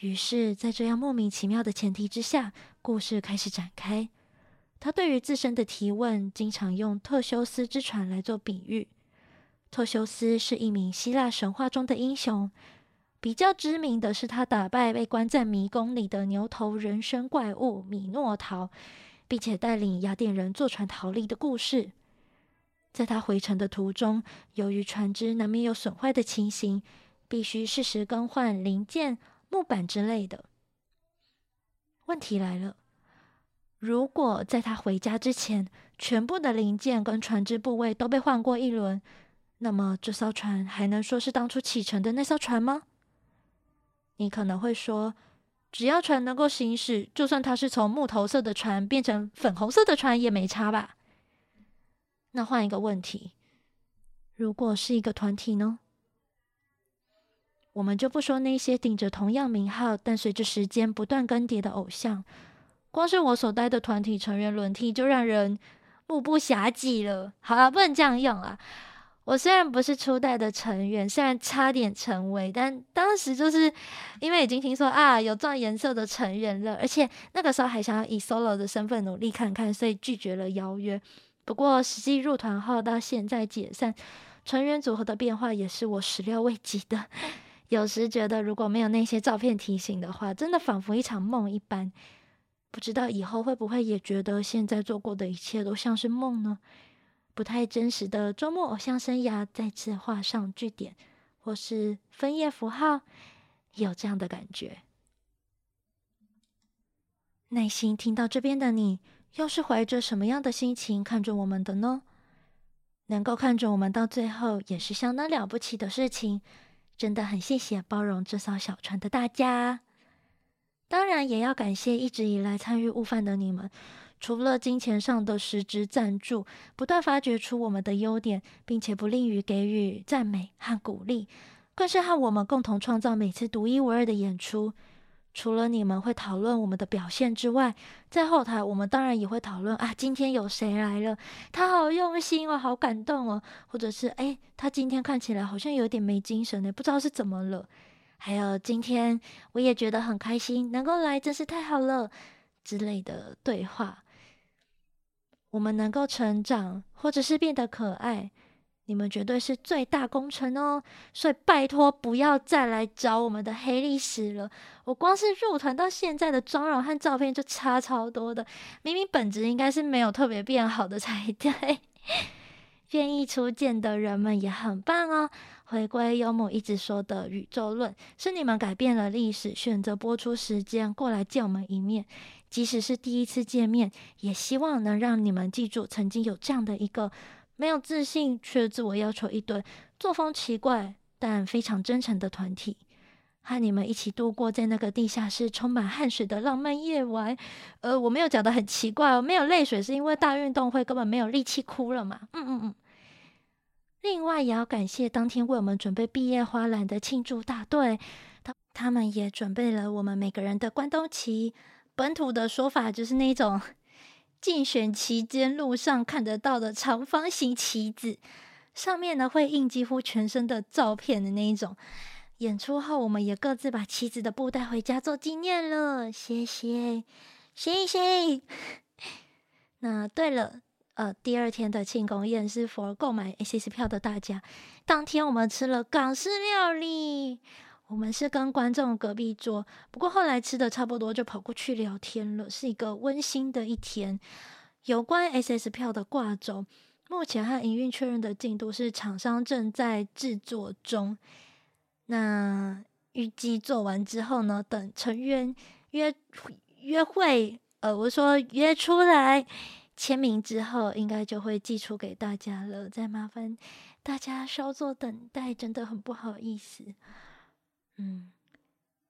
于是，在这样莫名其妙的前提之下，故事开始展开。他对于自身的提问，经常用特修斯之船来做比喻。特修斯是一名希腊神话中的英雄。比较知名的是，他打败被关在迷宫里的牛头人身怪物米诺陶，并且带领雅典人坐船逃离的故事。在他回程的途中，由于船只难免有损坏的情形，必须适时更换零件、木板之类的。问题来了：如果在他回家之前，全部的零件跟船只部位都被换过一轮，那么这艘船还能说是当初启程的那艘船吗？你可能会说，只要船能够行驶，就算它是从木头色的船变成粉红色的船也没差吧？那换一个问题，如果是一个团体呢？我们就不说那些顶着同样名号，但随着时间不断更迭的偶像，光是我所待的团体成员轮替，就让人目不暇给了。好了，不能这样用啊。我虽然不是初代的成员，虽然差点成为，但当时就是因为已经听说啊有撞颜色的成员了，而且那个时候还想要以 solo 的身份努力看看，所以拒绝了邀约。不过实际入团后到现在解散，成员组合的变化也是我始料未及的。有时觉得如果没有那些照片提醒的话，真的仿佛一场梦一般。不知道以后会不会也觉得现在做过的一切都像是梦呢？不太真实的周末偶像生涯再次画上句点，或是分页符号，有这样的感觉。耐心听到这边的你，又是怀着什么样的心情看着我们的呢？能够看着我们到最后，也是相当了不起的事情。真的很谢谢包容这艘小船的大家，当然也要感谢一直以来参与悟饭的你们。除了金钱上的实质赞助，不断发掘出我们的优点，并且不吝于给予赞美和鼓励，更是和我们共同创造每次独一无二的演出。除了你们会讨论我们的表现之外，在后台我们当然也会讨论啊，今天有谁来了？他好用心哦，好感动哦，或者是诶，他今天看起来好像有点没精神呢，不知道是怎么了。还有今天我也觉得很开心，能够来真是太好了之类的对话。我们能够成长，或者是变得可爱，你们绝对是最大功臣哦！所以拜托不要再来找我们的黑历史了。我光是入团到现在的妆容和照片就差超多的，明明本质应该是没有特别变好的才对。愿意出见的人们也很棒哦。回归幽默一直说的宇宙论，是你们改变了历史，选择播出时间过来见我们一面。即使是第一次见面，也希望能让你们记住曾经有这样的一个没有自信却自我要求一堆、作风奇怪但非常真诚的团体，和你们一起度过在那个地下室充满汗水的浪漫夜晚。呃，我没有讲得很奇怪哦，没有泪水是因为大运动会根本没有力气哭了嘛。嗯嗯嗯。另外也要感谢当天为我们准备毕业花篮的庆祝大队，他他们也准备了我们每个人的关东旗。本土的说法就是那种 竞选期间路上看得到的长方形旗子，上面呢会印几乎全身的照片的那一种。演出后，我们也各自把旗子的布带回家做纪念了。谢谢，谢谢。那对了，呃，第二天的庆功宴是 for 购买 ACC 票的大家。当天我们吃了港式料理，我们是跟观众隔壁桌，不过后来吃的差不多就跑过去聊天了，是一个温馨的一天。有关 SS 票的挂轴，目前和营运确认的进度是厂商正在制作中。那预计做完之后呢，等成员约约会，呃，我说约出来签名之后，应该就会寄出给大家了。再麻烦大家稍作等待，真的很不好意思。嗯，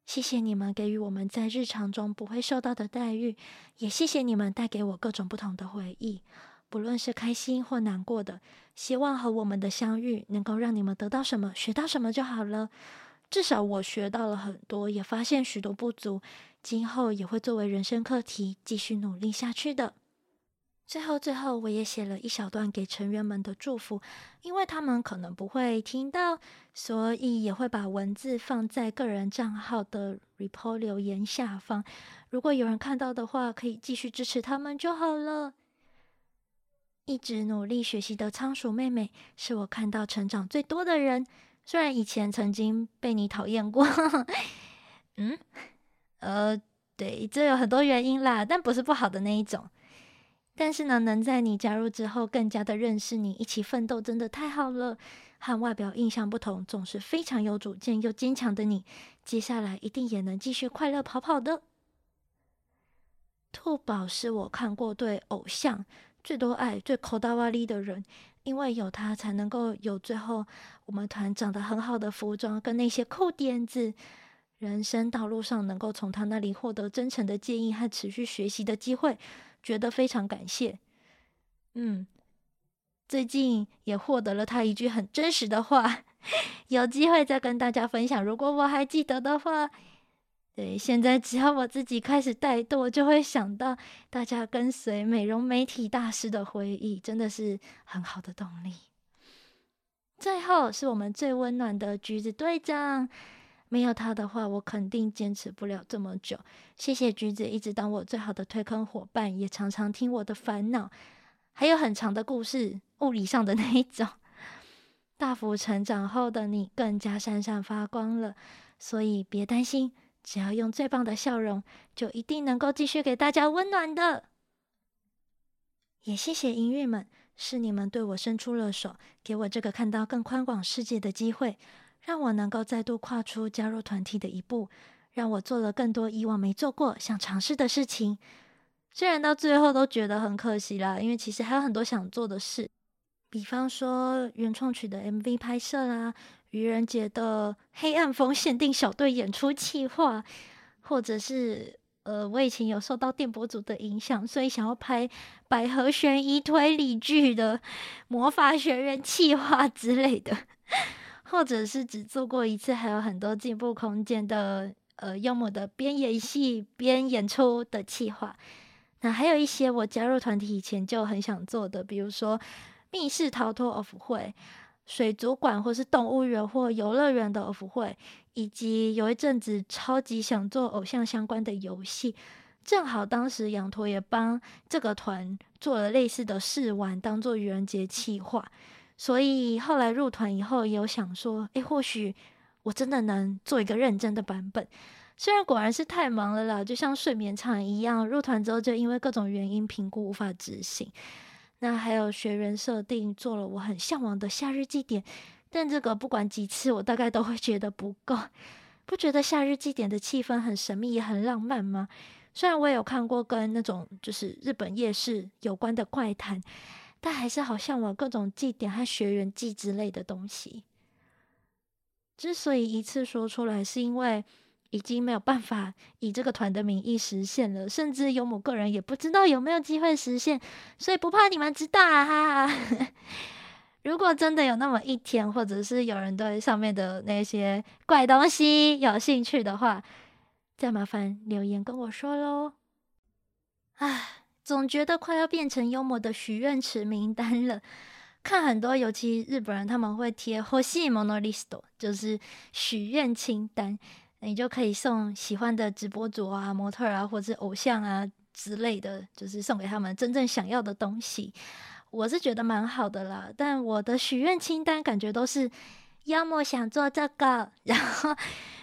谢谢你们给予我们在日常中不会受到的待遇，也谢谢你们带给我各种不同的回忆，不论是开心或难过的。希望和我们的相遇能够让你们得到什么，学到什么就好了。至少我学到了很多，也发现许多不足，今后也会作为人生课题继续努力下去的。最后，最后，我也写了一小段给成员们的祝福，因为他们可能不会听到，所以也会把文字放在个人账号的 report 留言下方。如果有人看到的话，可以继续支持他们就好了。一直努力学习的仓鼠妹妹，是我看到成长最多的人。虽然以前曾经被你讨厌过，嗯，呃，对，这有很多原因啦，但不是不好的那一种。但是呢，能在你加入之后更加的认识你，一起奋斗，真的太好了。和外表印象不同，总是非常有主见又坚强的你，接下来一定也能继续快乐跑跑的。兔宝是我看过对偶像最多爱、最抠大瓦力的人。因为有他，才能够有最后我们团长得很好的服装跟那些酷点子。人生道路上能够从他那里获得真诚的建议和持续学习的机会，觉得非常感谢。嗯，最近也获得了他一句很真实的话，有机会再跟大家分享。如果我还记得的话。对，现在只要我自己开始怠惰，就会想到大家跟随美容美体大师的回忆，真的是很好的动力。最后是我们最温暖的橘子队长，没有他的话，我肯定坚持不了这么久。谢谢橘子，一直当我最好的推坑伙伴，也常常听我的烦恼，还有很长的故事，物理上的那一种。大幅成长后的你更加闪闪发光了，所以别担心。只要用最棒的笑容，就一定能够继续给大家温暖的。也谢谢营运们，是你们对我伸出了手，给我这个看到更宽广世界的机会，让我能够再度跨出加入团体的一步，让我做了更多以往没做过、想尝试的事情。虽然到最后都觉得很可惜啦，因为其实还有很多想做的事，比方说原创曲的 MV 拍摄啦。愚人节的黑暗风限定小队演出企划，或者是呃，我以前有受到电波组的影响，所以想要拍百合悬疑推理剧的魔法学院企划之类的，或者是只做过一次，还有很多进步空间的呃，幽默的边演戏边演出的企划。那还有一些我加入团体以前就很想做的，比如说密室逃脱 off 会。水族馆或是动物园或游乐园的 off 会，以及有一阵子超级想做偶像相关的游戏，正好当时羊驼也帮这个团做了类似的试玩，当做愚人节企划。所以后来入团以后，也有想说，诶，或许我真的能做一个认真的版本。虽然果然是太忙了啦，就像睡眠场一样，入团之后就因为各种原因评估无法执行。那还有学员设定做了我很向往的夏日祭典，但这个不管几次我大概都会觉得不够。不觉得夏日祭典的气氛很神秘也很浪漫吗？虽然我也有看过跟那种就是日本夜市有关的怪谈，但还是好向往各种祭典和学员祭之类的东西。之所以一次说出来，是因为。已经没有办法以这个团的名义实现了，甚至有某个人也不知道有没有机会实现，所以不怕你们知道啊！如果真的有那么一天，或者是有人对上面的那些怪东西有兴趣的话，再麻烦留言跟我说喽。唉，总觉得快要变成幽默的许愿池名单了。看很多，尤其日本人他们会贴欲しいものリスト，就是许愿清单。你就可以送喜欢的直播主啊、模特啊，或者是偶像啊 之类的，就是送给他们真正想要的东西。我是觉得蛮好的啦，但我的许愿清单感觉都是要么想做这个，然后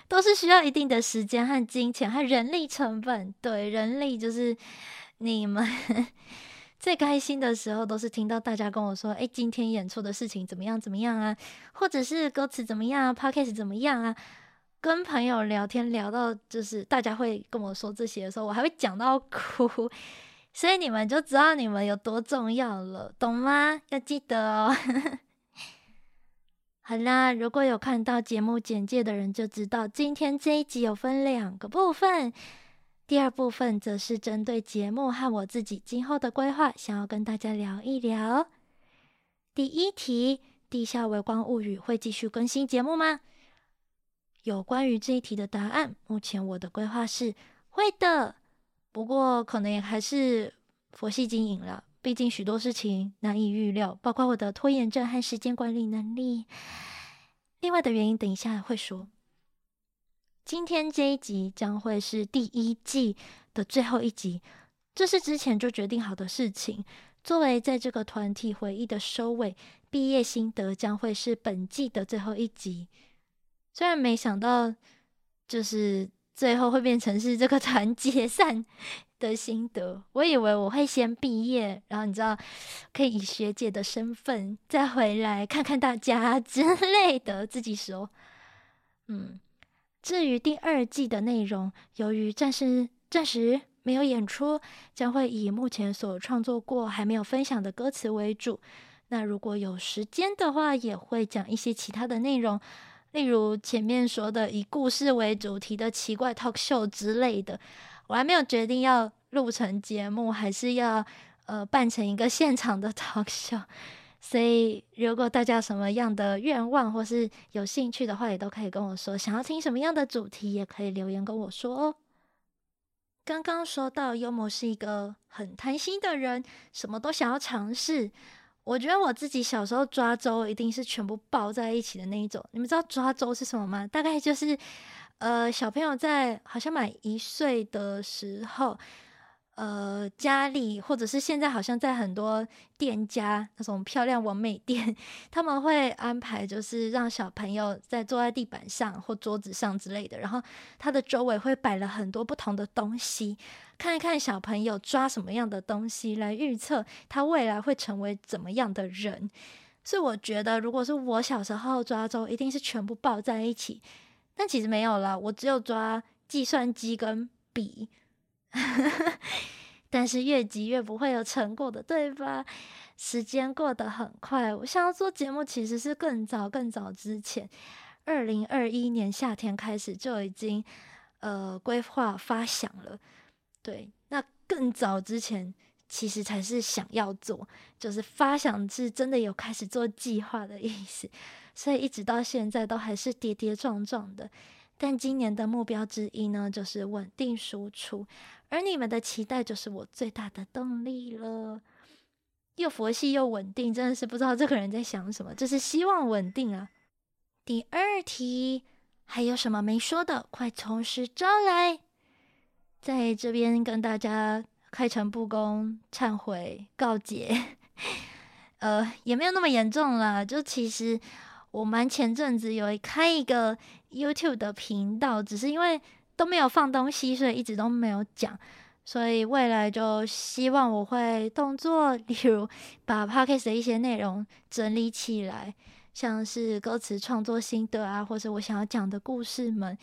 都是需要一定的时间和金钱和人力成本。对，人力就是 你们 最开心的时候，都是听到大家跟我说：“哎，今天演出的事情怎么样？怎么样啊？或者是歌词怎么样啊？Podcast 怎么样啊？”跟朋友聊天聊到就是大家会跟我说这些的时候，我还会讲到哭。所以你们就知道你们有多重要了，懂吗？要记得哦。好啦，如果有看到节目简介的人就知道，今天这一集有分两个部分。第二部分则是针对节目和我自己今后的规划，想要跟大家聊一聊。第一题：《地下微光物语》会继续更新节目吗？有关于这一题的答案，目前我的规划是会的。不过，可能也还是佛系经营了。毕竟许多事情难以预料，包括我的拖延症和时间管理能力。另外的原因，等一下会说。今天这一集将会是第一季的最后一集，这是之前就决定好的事情。作为在这个团体回忆的收尾，毕业心得将会是本季的最后一集。虽然没想到，就是。最后会变成是这个团解散的心得。我以为我会先毕业，然后你知道，可以以学姐的身份再回来看看大家之 类的。自己说，嗯。至于第二季的内容，由于暂时暂时没有演出，将会以目前所创作过还没有分享的歌词为主。那如果有时间的话，也会讲一些其他的内容。例如前面说的以故事为主题的奇怪 talk show 之类的，我还没有决定要录成节目，还是要呃办成一个现场的 talk show。所以如果大家什么样的愿望或是有兴趣的话，也都可以跟我说。想要听什么样的主题，也可以留言跟我说哦。刚刚说到幽默是一个很贪心的人，什么都想要尝试。我觉得我自己小时候抓周一定是全部抱在一起的那一种。你们知道抓周是什么吗？大概就是，呃，小朋友在好像满一岁的时候。呃，家里或者是现在好像在很多店家那种漂亮完美店，他们会安排就是让小朋友在坐在地板上或桌子上之类的，然后他的周围会摆了很多不同的东西，看一看小朋友抓什么样的东西来预测他未来会成为怎么样的人。所以我觉得，如果是我小时候抓周，一定是全部抱在一起，但其实没有了，我只有抓计算机跟笔。但是越急越不会有成果的，对吧？时间过得很快，我想要做节目其实是更早更早之前，二零二一年夏天开始就已经呃规划发想了。对，那更早之前其实才是想要做，就是发想是真的有开始做计划的意思，所以一直到现在都还是跌跌撞撞的。但今年的目标之一呢，就是稳定输出，而你们的期待就是我最大的动力了。又佛系又稳定，真的是不知道这个人在想什么，就是希望稳定啊。第二题，还有什么没说的？快从实招来，在这边跟大家开诚布公、忏悔、告解，呃，也没有那么严重啦，就其实。我们前阵子有开一个 YouTube 的频道，只是因为都没有放东西，所以一直都没有讲。所以未来就希望我会动作，例如把 Podcast 的一些内容整理起来，像是歌词创作心得啊，或者我想要讲的故事们，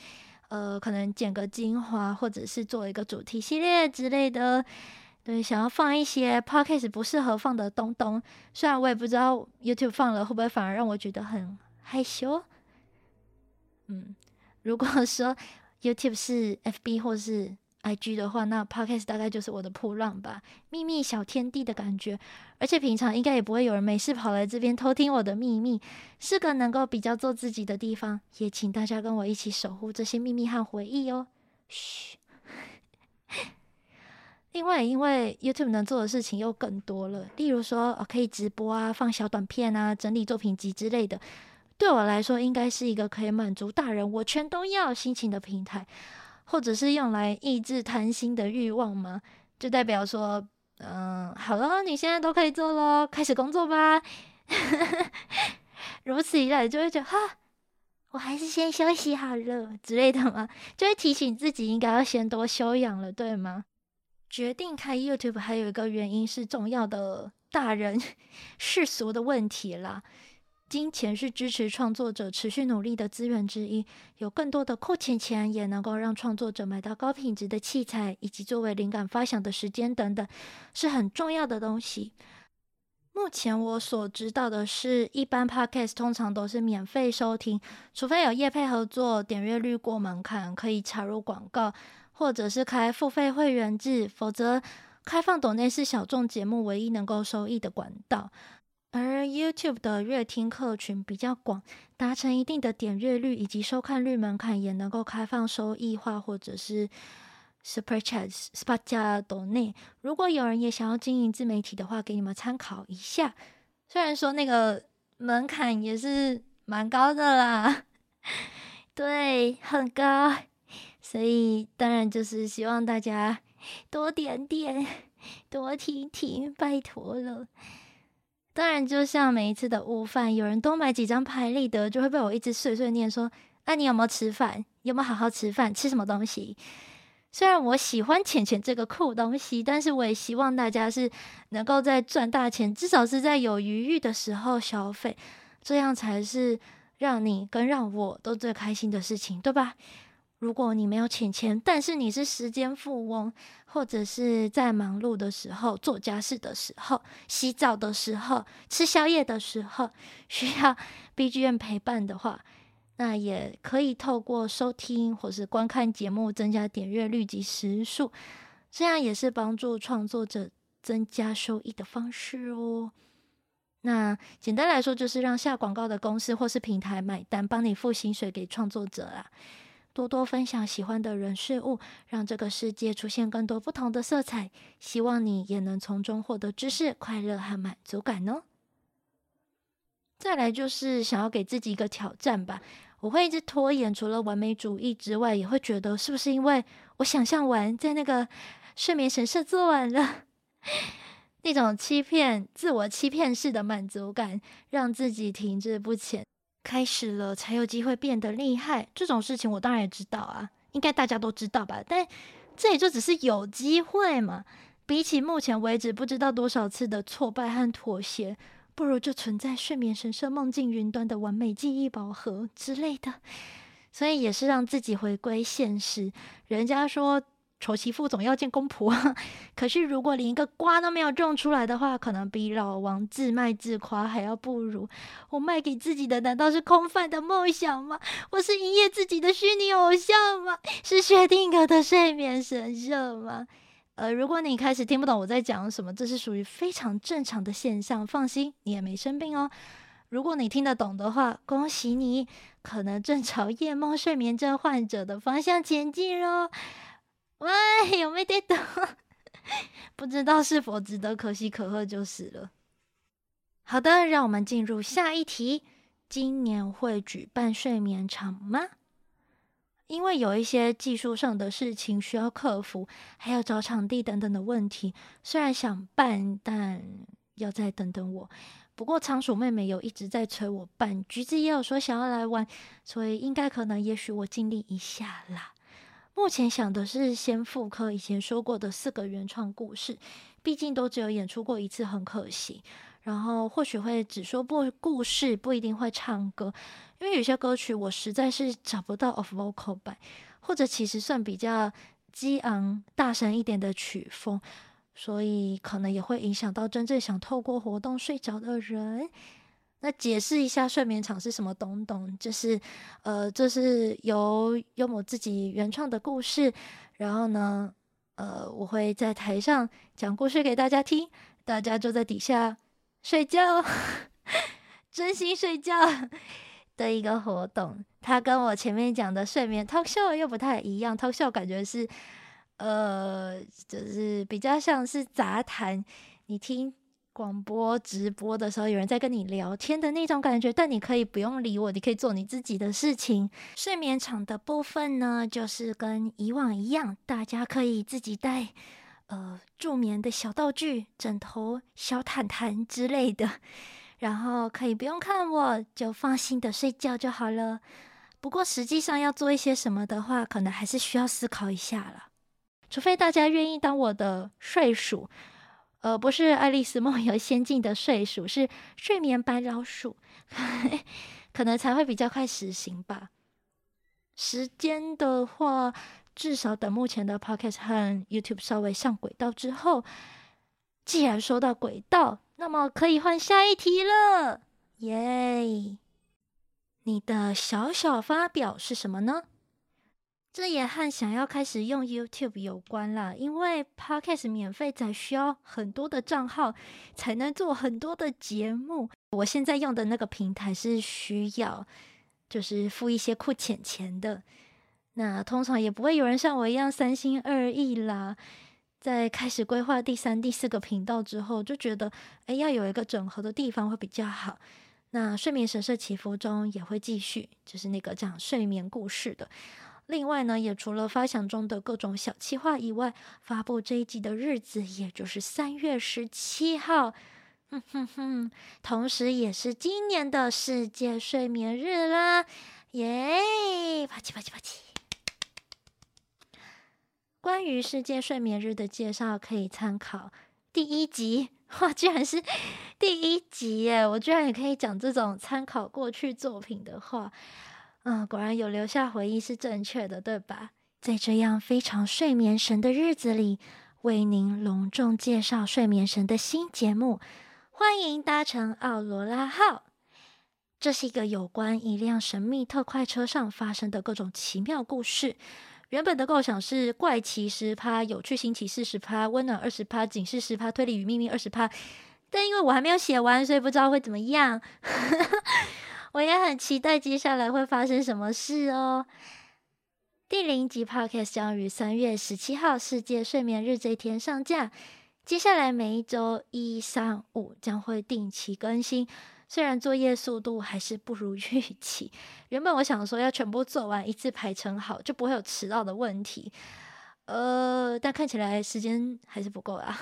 呃，可能剪个精华，或者是做一个主题系列之类的。对，想要放一些 podcast 不适合放的东东，虽然我也不知道 YouTube 放了会不会反而让我觉得很害羞。嗯，如果说 YouTube 是 FB 或是 IG 的话，那 podcast 大概就是我的破浪吧，秘密小天地的感觉。而且平常应该也不会有人没事跑来这边偷听我的秘密，是个能够比较做自己的地方。也请大家跟我一起守护这些秘密和回忆哦。嘘。另外，因为 YouTube 能做的事情又更多了，例如说，可以直播啊，放小短片啊，整理作品集之类的。对我来说，应该是一个可以满足大人我全都要心情的平台，或者是用来抑制贪心的欲望吗？就代表说，嗯，好了，你现在都可以做喽，开始工作吧。如此一来，就会觉得哈，我还是先休息好了之类的嘛，就会提醒自己应该要先多休养了，对吗？决定开 YouTube 还有一个原因是重要的大人世俗的问题啦。金钱是支持创作者持续努力的资源之一，有更多的库钱钱也能够让创作者买到高品质的器材，以及作为灵感发想的时间等等，是很重要的东西。目前我所知道的是，一般 Podcast 通常都是免费收听，除非有业配合作，点阅率过门槛可以插入广告，或者是开付费会员制，否则开放抖内是小众节目唯一能够收益的管道。而 YouTube 的阅听客群比较广，达成一定的点阅率以及收看率门槛，也能够开放收益化或者是 Super Chat、Spot 加抖内。如果有人也想要经营自媒体的话，给你们参考一下。虽然说那个门槛也是蛮高的啦，对，很高，所以当然就是希望大家多点点、多听听，拜托了。当然，就像每一次的午饭，有人多买几张拍立得，就会被我一直碎碎念说：“啊，你有没有吃饭？有没有好好吃饭？吃什么东西？”虽然我喜欢钱钱这个酷东西，但是我也希望大家是能够在赚大钱，至少是在有余裕的时候消费，这样才是让你跟让我都最开心的事情，对吧？如果你没有钱钱，但是你是时间富翁，或者是在忙碌的时候、做家事的时候、洗澡的时候、吃宵夜的时候，需要 BGM 陪伴的话，那也可以透过收听或是观看节目增加点阅率及时数，这样也是帮助创作者增加收益的方式哦。那简单来说，就是让下广告的公司或是平台买单，帮你付薪水给创作者啦。多多分享喜欢的人事物，让这个世界出现更多不同的色彩。希望你也能从中获得知识、快乐和满足感哦。再来就是想要给自己一个挑战吧。我会一直拖延，除了完美主义之外，也会觉得是不是因为我想象完，在那个睡眠神社做完了，那种欺骗、自我欺骗式的满足感，让自己停滞不前。开始了才有机会变得厉害，这种事情我当然也知道啊，应该大家都知道吧？但这也就只是有机会嘛。比起目前为止不知道多少次的挫败和妥协，不如就存在睡眠神社梦境云端的完美记忆宝盒之类的。所以也是让自己回归现实。人家说。丑媳妇总要见公婆，可是如果连一个瓜都没有种出来的话，可能比老王自卖自夸还要不如。我卖给自己的难道是空泛的梦想吗？我是营业自己的虚拟偶像吗？是薛定谔的睡眠神社吗？呃，如果你开始听不懂我在讲什么，这是属于非常正常的现象。放心，你也没生病哦。如果你听得懂的话，恭喜你，可能正朝夜梦睡眠症患者的方向前进哦。喂，有没有听懂？不知道是否值得可喜可贺就是了。好的，让我们进入下一题。今年会举办睡眠场吗？因为有一些技术上的事情需要克服，还要找场地等等的问题。虽然想办，但要再等等我。不过仓鼠妹妹有一直在催我办，橘子也有说想要来玩，所以应该可能也许我尽力一下啦。目前想的是先复刻以前说过的四个原创故事，毕竟都只有演出过一次，很可惜。然后或许会只说不故事，不一定会唱歌，因为有些歌曲我实在是找不到 off vocal 版，或者其实算比较激昂、大声一点的曲风，所以可能也会影响到真正想透过活动睡着的人。那解释一下睡眠场是什么东东，就是，呃，这是由幽默自己原创的故事，然后呢，呃，我会在台上讲故事给大家听，大家就在底下睡觉，真心睡觉 的一个活动。它跟我前面讲的睡眠 talk show 又不太一样，talk show 感觉是，呃，就是比较像是杂谈，你听。广播直播的时候，有人在跟你聊天的那种感觉，但你可以不用理我，你可以做你自己的事情。睡眠场的部分呢，就是跟以往一样，大家可以自己带呃助眠的小道具、枕头、小毯毯之类的，然后可以不用看我就放心的睡觉就好了。不过实际上要做一些什么的话，可能还是需要思考一下了。除非大家愿意当我的睡鼠，呃，不是《爱丽丝梦游仙境》的睡鼠，是睡眠白老鼠，可能才会比较快实行吧。时间的话，至少等目前的 Podcast 和 YouTube 稍微上轨道之后，既然说到轨道，那么可以换下一题了，耶！你的小小发表是什么呢？这也和想要开始用 YouTube 有关啦，因为 Podcast 免费才需要很多的账号才能做很多的节目。我现在用的那个平台是需要，就是付一些酷钱钱的。那通常也不会有人像我一样三心二意啦。在开始规划第三、第四个频道之后，就觉得哎，要有一个整合的地方会比较好。那睡眠神社祈福中也会继续，就是那个讲睡眠故事的。另外呢，也除了发想中的各种小企划以外，发布这一集的日子也就是三月十七号，哼哼哼，同时也是今年的世界睡眠日啦，耶！啪叽啪叽啪叽。关于世界睡眠日的介绍，可以参考第一集。哇，居然是第一集耶！我居然也可以讲这种参考过去作品的话。嗯，果然有留下回忆是正确的，对吧？在这样非常睡眠神的日子里，为您隆重介绍睡眠神的新节目，欢迎搭乘奥罗拉号。这是一个有关一辆神秘特快车上发生的各种奇妙故事。原本的构想是怪奇十趴、有趣新奇四十趴、温暖二十趴、警示十趴、推理与秘密二十趴，但因为我还没有写完，所以不知道会怎么样。我也很期待接下来会发生什么事哦。第零集 Podcast 将于三月十七号世界睡眠日这一天上架。接下来每一周一、三、五将会定期更新。虽然作业速度还是不如预期，原本我想说要全部做完一次排程好，就不会有迟到的问题。呃，但看起来时间还是不够啊。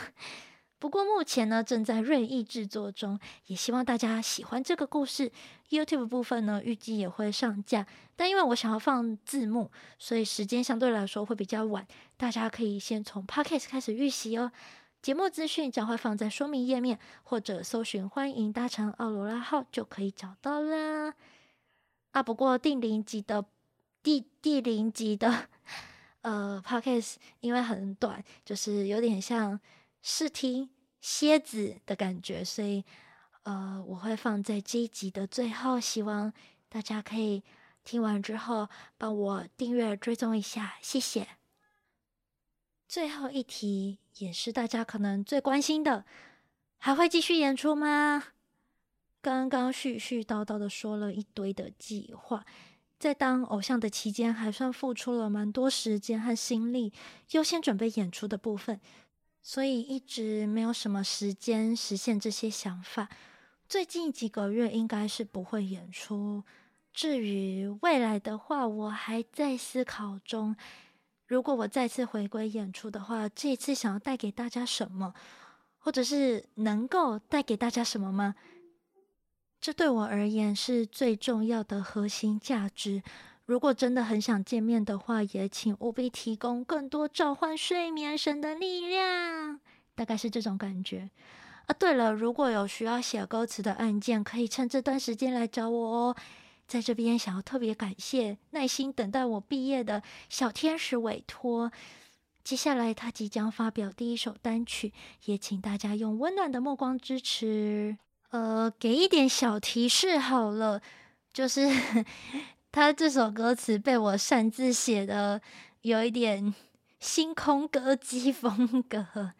不过目前呢，正在锐意制作中，也希望大家喜欢这个故事。YouTube 部分呢，预计也会上架，但因为我想要放字幕，所以时间相对来说会比较晚。大家可以先从 Podcast 开始预习哦。节目资讯将会放在说明页面，或者搜寻“欢迎搭乘奥罗拉号”就可以找到啦。啊，不过第零集的第第零集的 呃 Podcast 因为很短，就是有点像。试听蝎子的感觉，所以呃，我会放在这一集的最后，希望大家可以听完之后帮我订阅追踪一下，谢谢。最后一题也是大家可能最关心的，还会继续演出吗？刚刚絮絮叨叨的说了一堆的计划，在当偶像的期间，还算付出了蛮多时间和心力，优先准备演出的部分。所以一直没有什么时间实现这些想法。最近几个月应该是不会演出。至于未来的话，我还在思考中。如果我再次回归演出的话，这一次想要带给大家什么，或者是能够带给大家什么吗？这对我而言是最重要的核心价值。如果真的很想见面的话，也请务必提供更多召唤睡眠神的力量，大概是这种感觉。啊，对了，如果有需要写歌词的案件，可以趁这段时间来找我哦。在这边想要特别感谢耐心等待我毕业的小天使委托。接下来他即将发表第一首单曲，也请大家用温暖的目光支持。呃，给一点小提示好了，就是。他这首歌词被我擅自写的，有一点 星空歌姬风格，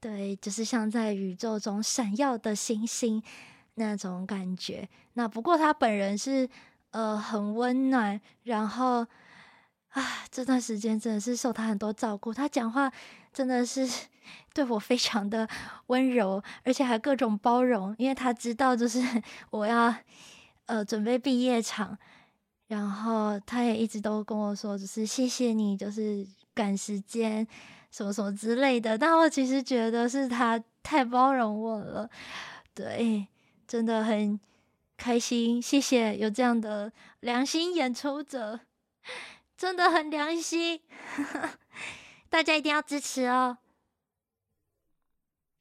对，就是像在宇宙中闪耀的星星那种感觉。那不过他本人是呃很温暖，然后啊这段时间真的是受他很多照顾，他讲话真的是 对我非常的温柔，而且还各种包容，因为他知道就是 我要呃准备毕业场。然后他也一直都跟我说，就是谢谢你，就是赶时间，什么什么之类的。但我其实觉得是他太包容我了，对，真的很开心，谢谢有这样的良心演出者，真的很良心，大家一定要支持哦。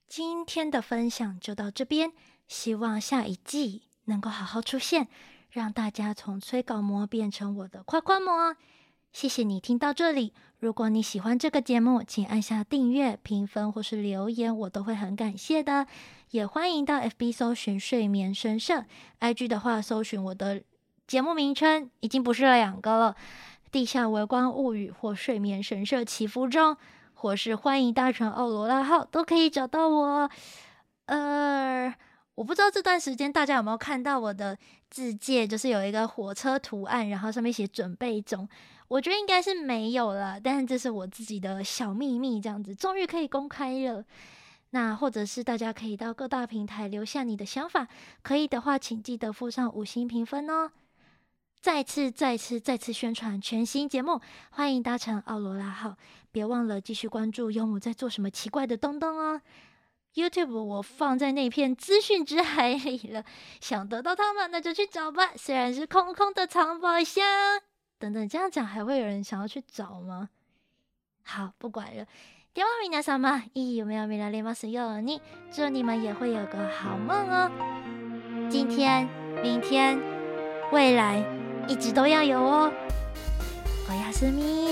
今天的分享就到这边，希望下一季能够好好出现，让大家从催稿魔变成我的夸夸魔。谢谢你听到这里，如果你喜欢这个节目，请按下订阅、评分或是留言，我都会很感谢的。也欢迎到 FB 搜寻睡眠神社，IG 的话搜寻我的节目名称，已经不是两个了，《地下微光物语》或《睡眠神社祈福中》。或是欢迎搭乘奥罗拉号，都可以找到我。呃，我不知道这段时间大家有没有看到我的自介，就是有一个火车图案，然后上面写准备中。我觉得应该是没有了，但是这是我自己的小秘密，这样子终于可以公开了。那或者是大家可以到各大平台留下你的想法，可以的话，请记得附上五星评分哦。再次、再次、再次宣传全新节目，欢迎搭乘奥罗拉号，别忘了继续关注优姆在做什么奇怪的东东哦。YouTube 我放在那片资讯之海里了，想得到它们那就去找吧。虽然是空空的藏宝箱，等等，这样讲还会有人想要去找吗？好，不管了。电话米娜桑吗？咦，有没有米拉连马斯有你？祝你们也会有个好梦哦。今天、明天、未来。一直都要有哦，我要是咪，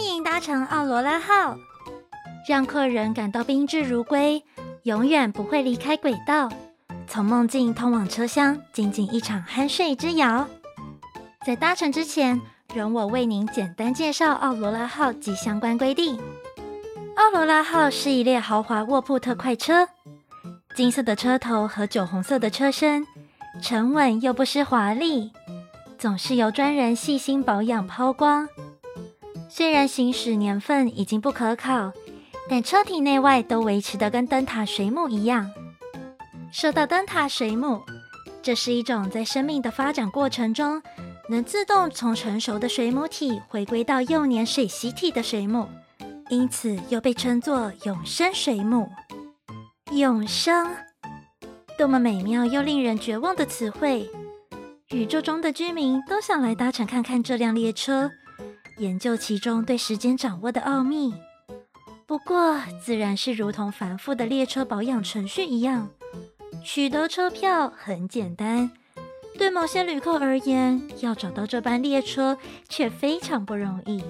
欢迎搭乘奥罗拉号，让客人感到宾至如归，永远不会离开轨道。从梦境通往车厢，仅仅一场酣睡之遥。在搭乘之前。容我为您简单介绍奥罗拉号及相关规定。奥罗拉号是一列豪华卧铺特快车，金色的车头和酒红色的车身，沉稳又不失华丽，总是由专人细心保养抛光。虽然行驶年份已经不可考，但车体内外都维持的跟灯塔水母一样。说到灯塔水母，这是一种在生命的发展过程中，能自动从成熟的水母体回归到幼年水螅体的水母，因此又被称作永生水母。永生，多么美妙又令人绝望的词汇！宇宙中的居民都想来搭乘看看这辆列车，研究其中对时间掌握的奥秘。不过，自然是如同繁复的列车保养程序一样，取得车票很简单。对某些旅客而言，要找到这班列车却非常不容易。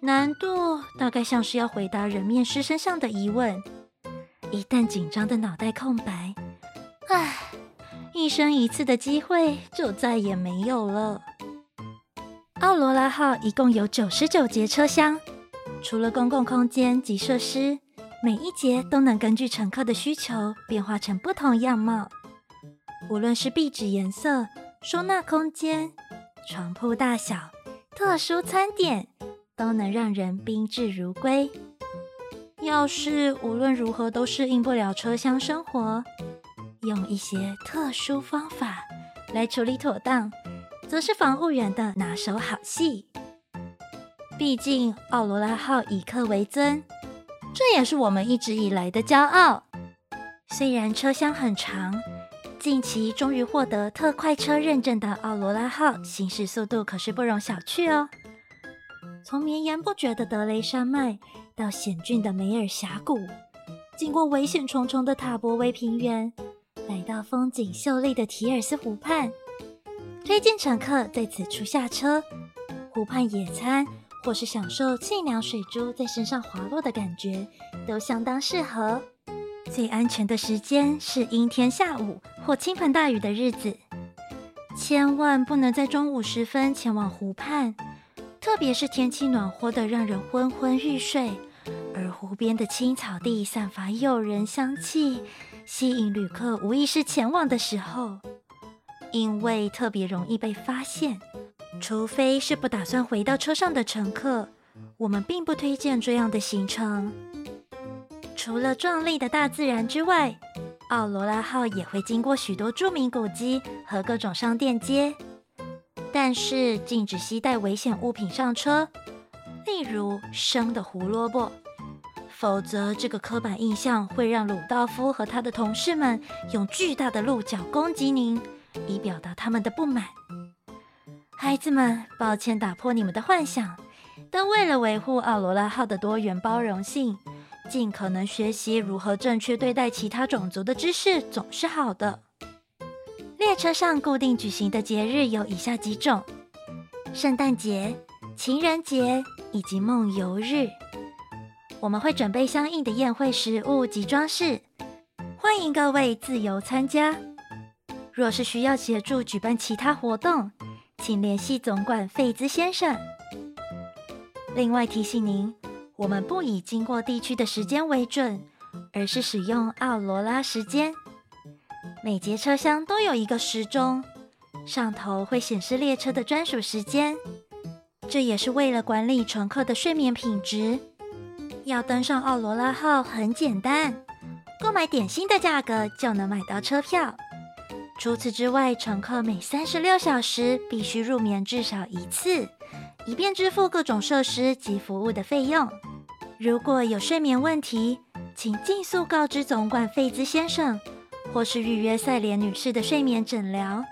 难度大概像是要回答人面狮身上的疑问，一旦紧张的脑袋空白，唉，一生一次的机会就再也没有了。奥罗拉号一共有九十九节车厢，除了公共空间及设施，每一节都能根据乘客的需求变化成不同样貌。无论是壁纸颜色、收纳空间、床铺大小、特殊餐点，都能让人宾至如归。要是无论如何都适应不了车厢生活，用一些特殊方法来处理妥当，则是防护员的拿手好戏。毕竟奥罗拉号以客为尊，这也是我们一直以来的骄傲。虽然车厢很长。近期终于获得特快车认证的奥罗拉号，行驶速度可是不容小觑哦。从绵延不绝的德雷山脉到险峻的梅尔峡谷，经过危险重重的塔博维平原，来到风景秀丽的提尔斯湖畔，推荐乘客在此处下车，湖畔野餐或是享受清凉水珠在身上滑落的感觉，都相当适合。最安全的时间是阴天下午或倾盆大雨的日子，千万不能在中午时分前往湖畔，特别是天气暖和的让人昏昏欲睡，而湖边的青草地散发诱人香气，吸引旅客无意识前往的时候，因为特别容易被发现。除非是不打算回到车上的乘客，我们并不推荐这样的行程。除了壮丽的大自然之外，奥罗拉号也会经过许多著名古迹和各种商店街，但是禁止携带危险物品上车，例如生的胡萝卜，否则这个刻板印象会让鲁道夫和他的同事们用巨大的鹿角攻击您，以表达他们的不满。孩子们，抱歉打破你们的幻想，但为了维护奥罗拉号的多元包容性。尽可能学习如何正确对待其他种族的知识总是好的。列车上固定举行的节日有以下几种：圣诞节、情人节以及梦游日。我们会准备相应的宴会食物及装饰，欢迎各位自由参加。若是需要协助举办其他活动，请联系总管费兹先生。另外提醒您。我们不以经过地区的时间为准，而是使用奥罗拉时间。每节车厢都有一个时钟，上头会显示列车的专属时间。这也是为了管理乘客的睡眠品质。要登上奥罗拉号很简单，购买点心的价格就能买到车票。除此之外，乘客每三十六小时必须入眠至少一次，以便支付各种设施及服务的费用。如果有睡眠问题，请尽速告知总管费兹先生，或是预约赛莲女士的睡眠诊疗。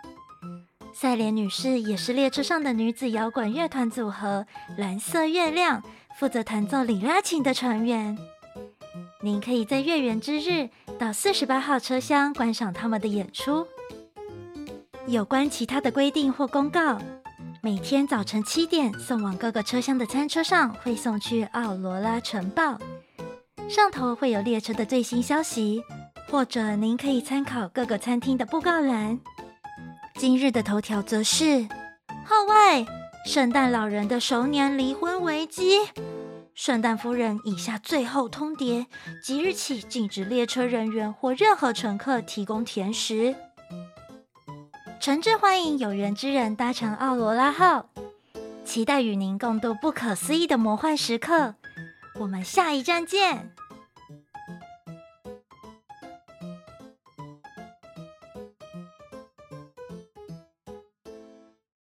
赛莲女士也是列车上的女子摇滚乐团组合蓝色月亮负责弹奏里拉琴的成员。您可以在月圆之日到四十八号车厢观赏他们的演出。有关其他的规定或公告。每天早晨七点送往各个车厢的餐车上会送去《奥罗拉晨报》，上头会有列车的最新消息，或者您可以参考各个餐厅的布告栏。今日的头条则是：号外，圣诞老人的熟年离婚危机，圣诞夫人以下最后通牒：即日起禁止列车人员或任何乘客提供甜食。诚挚欢迎有缘之人搭乘奥罗拉号，期待与您共度不可思议的魔幻时刻。我们下一站见。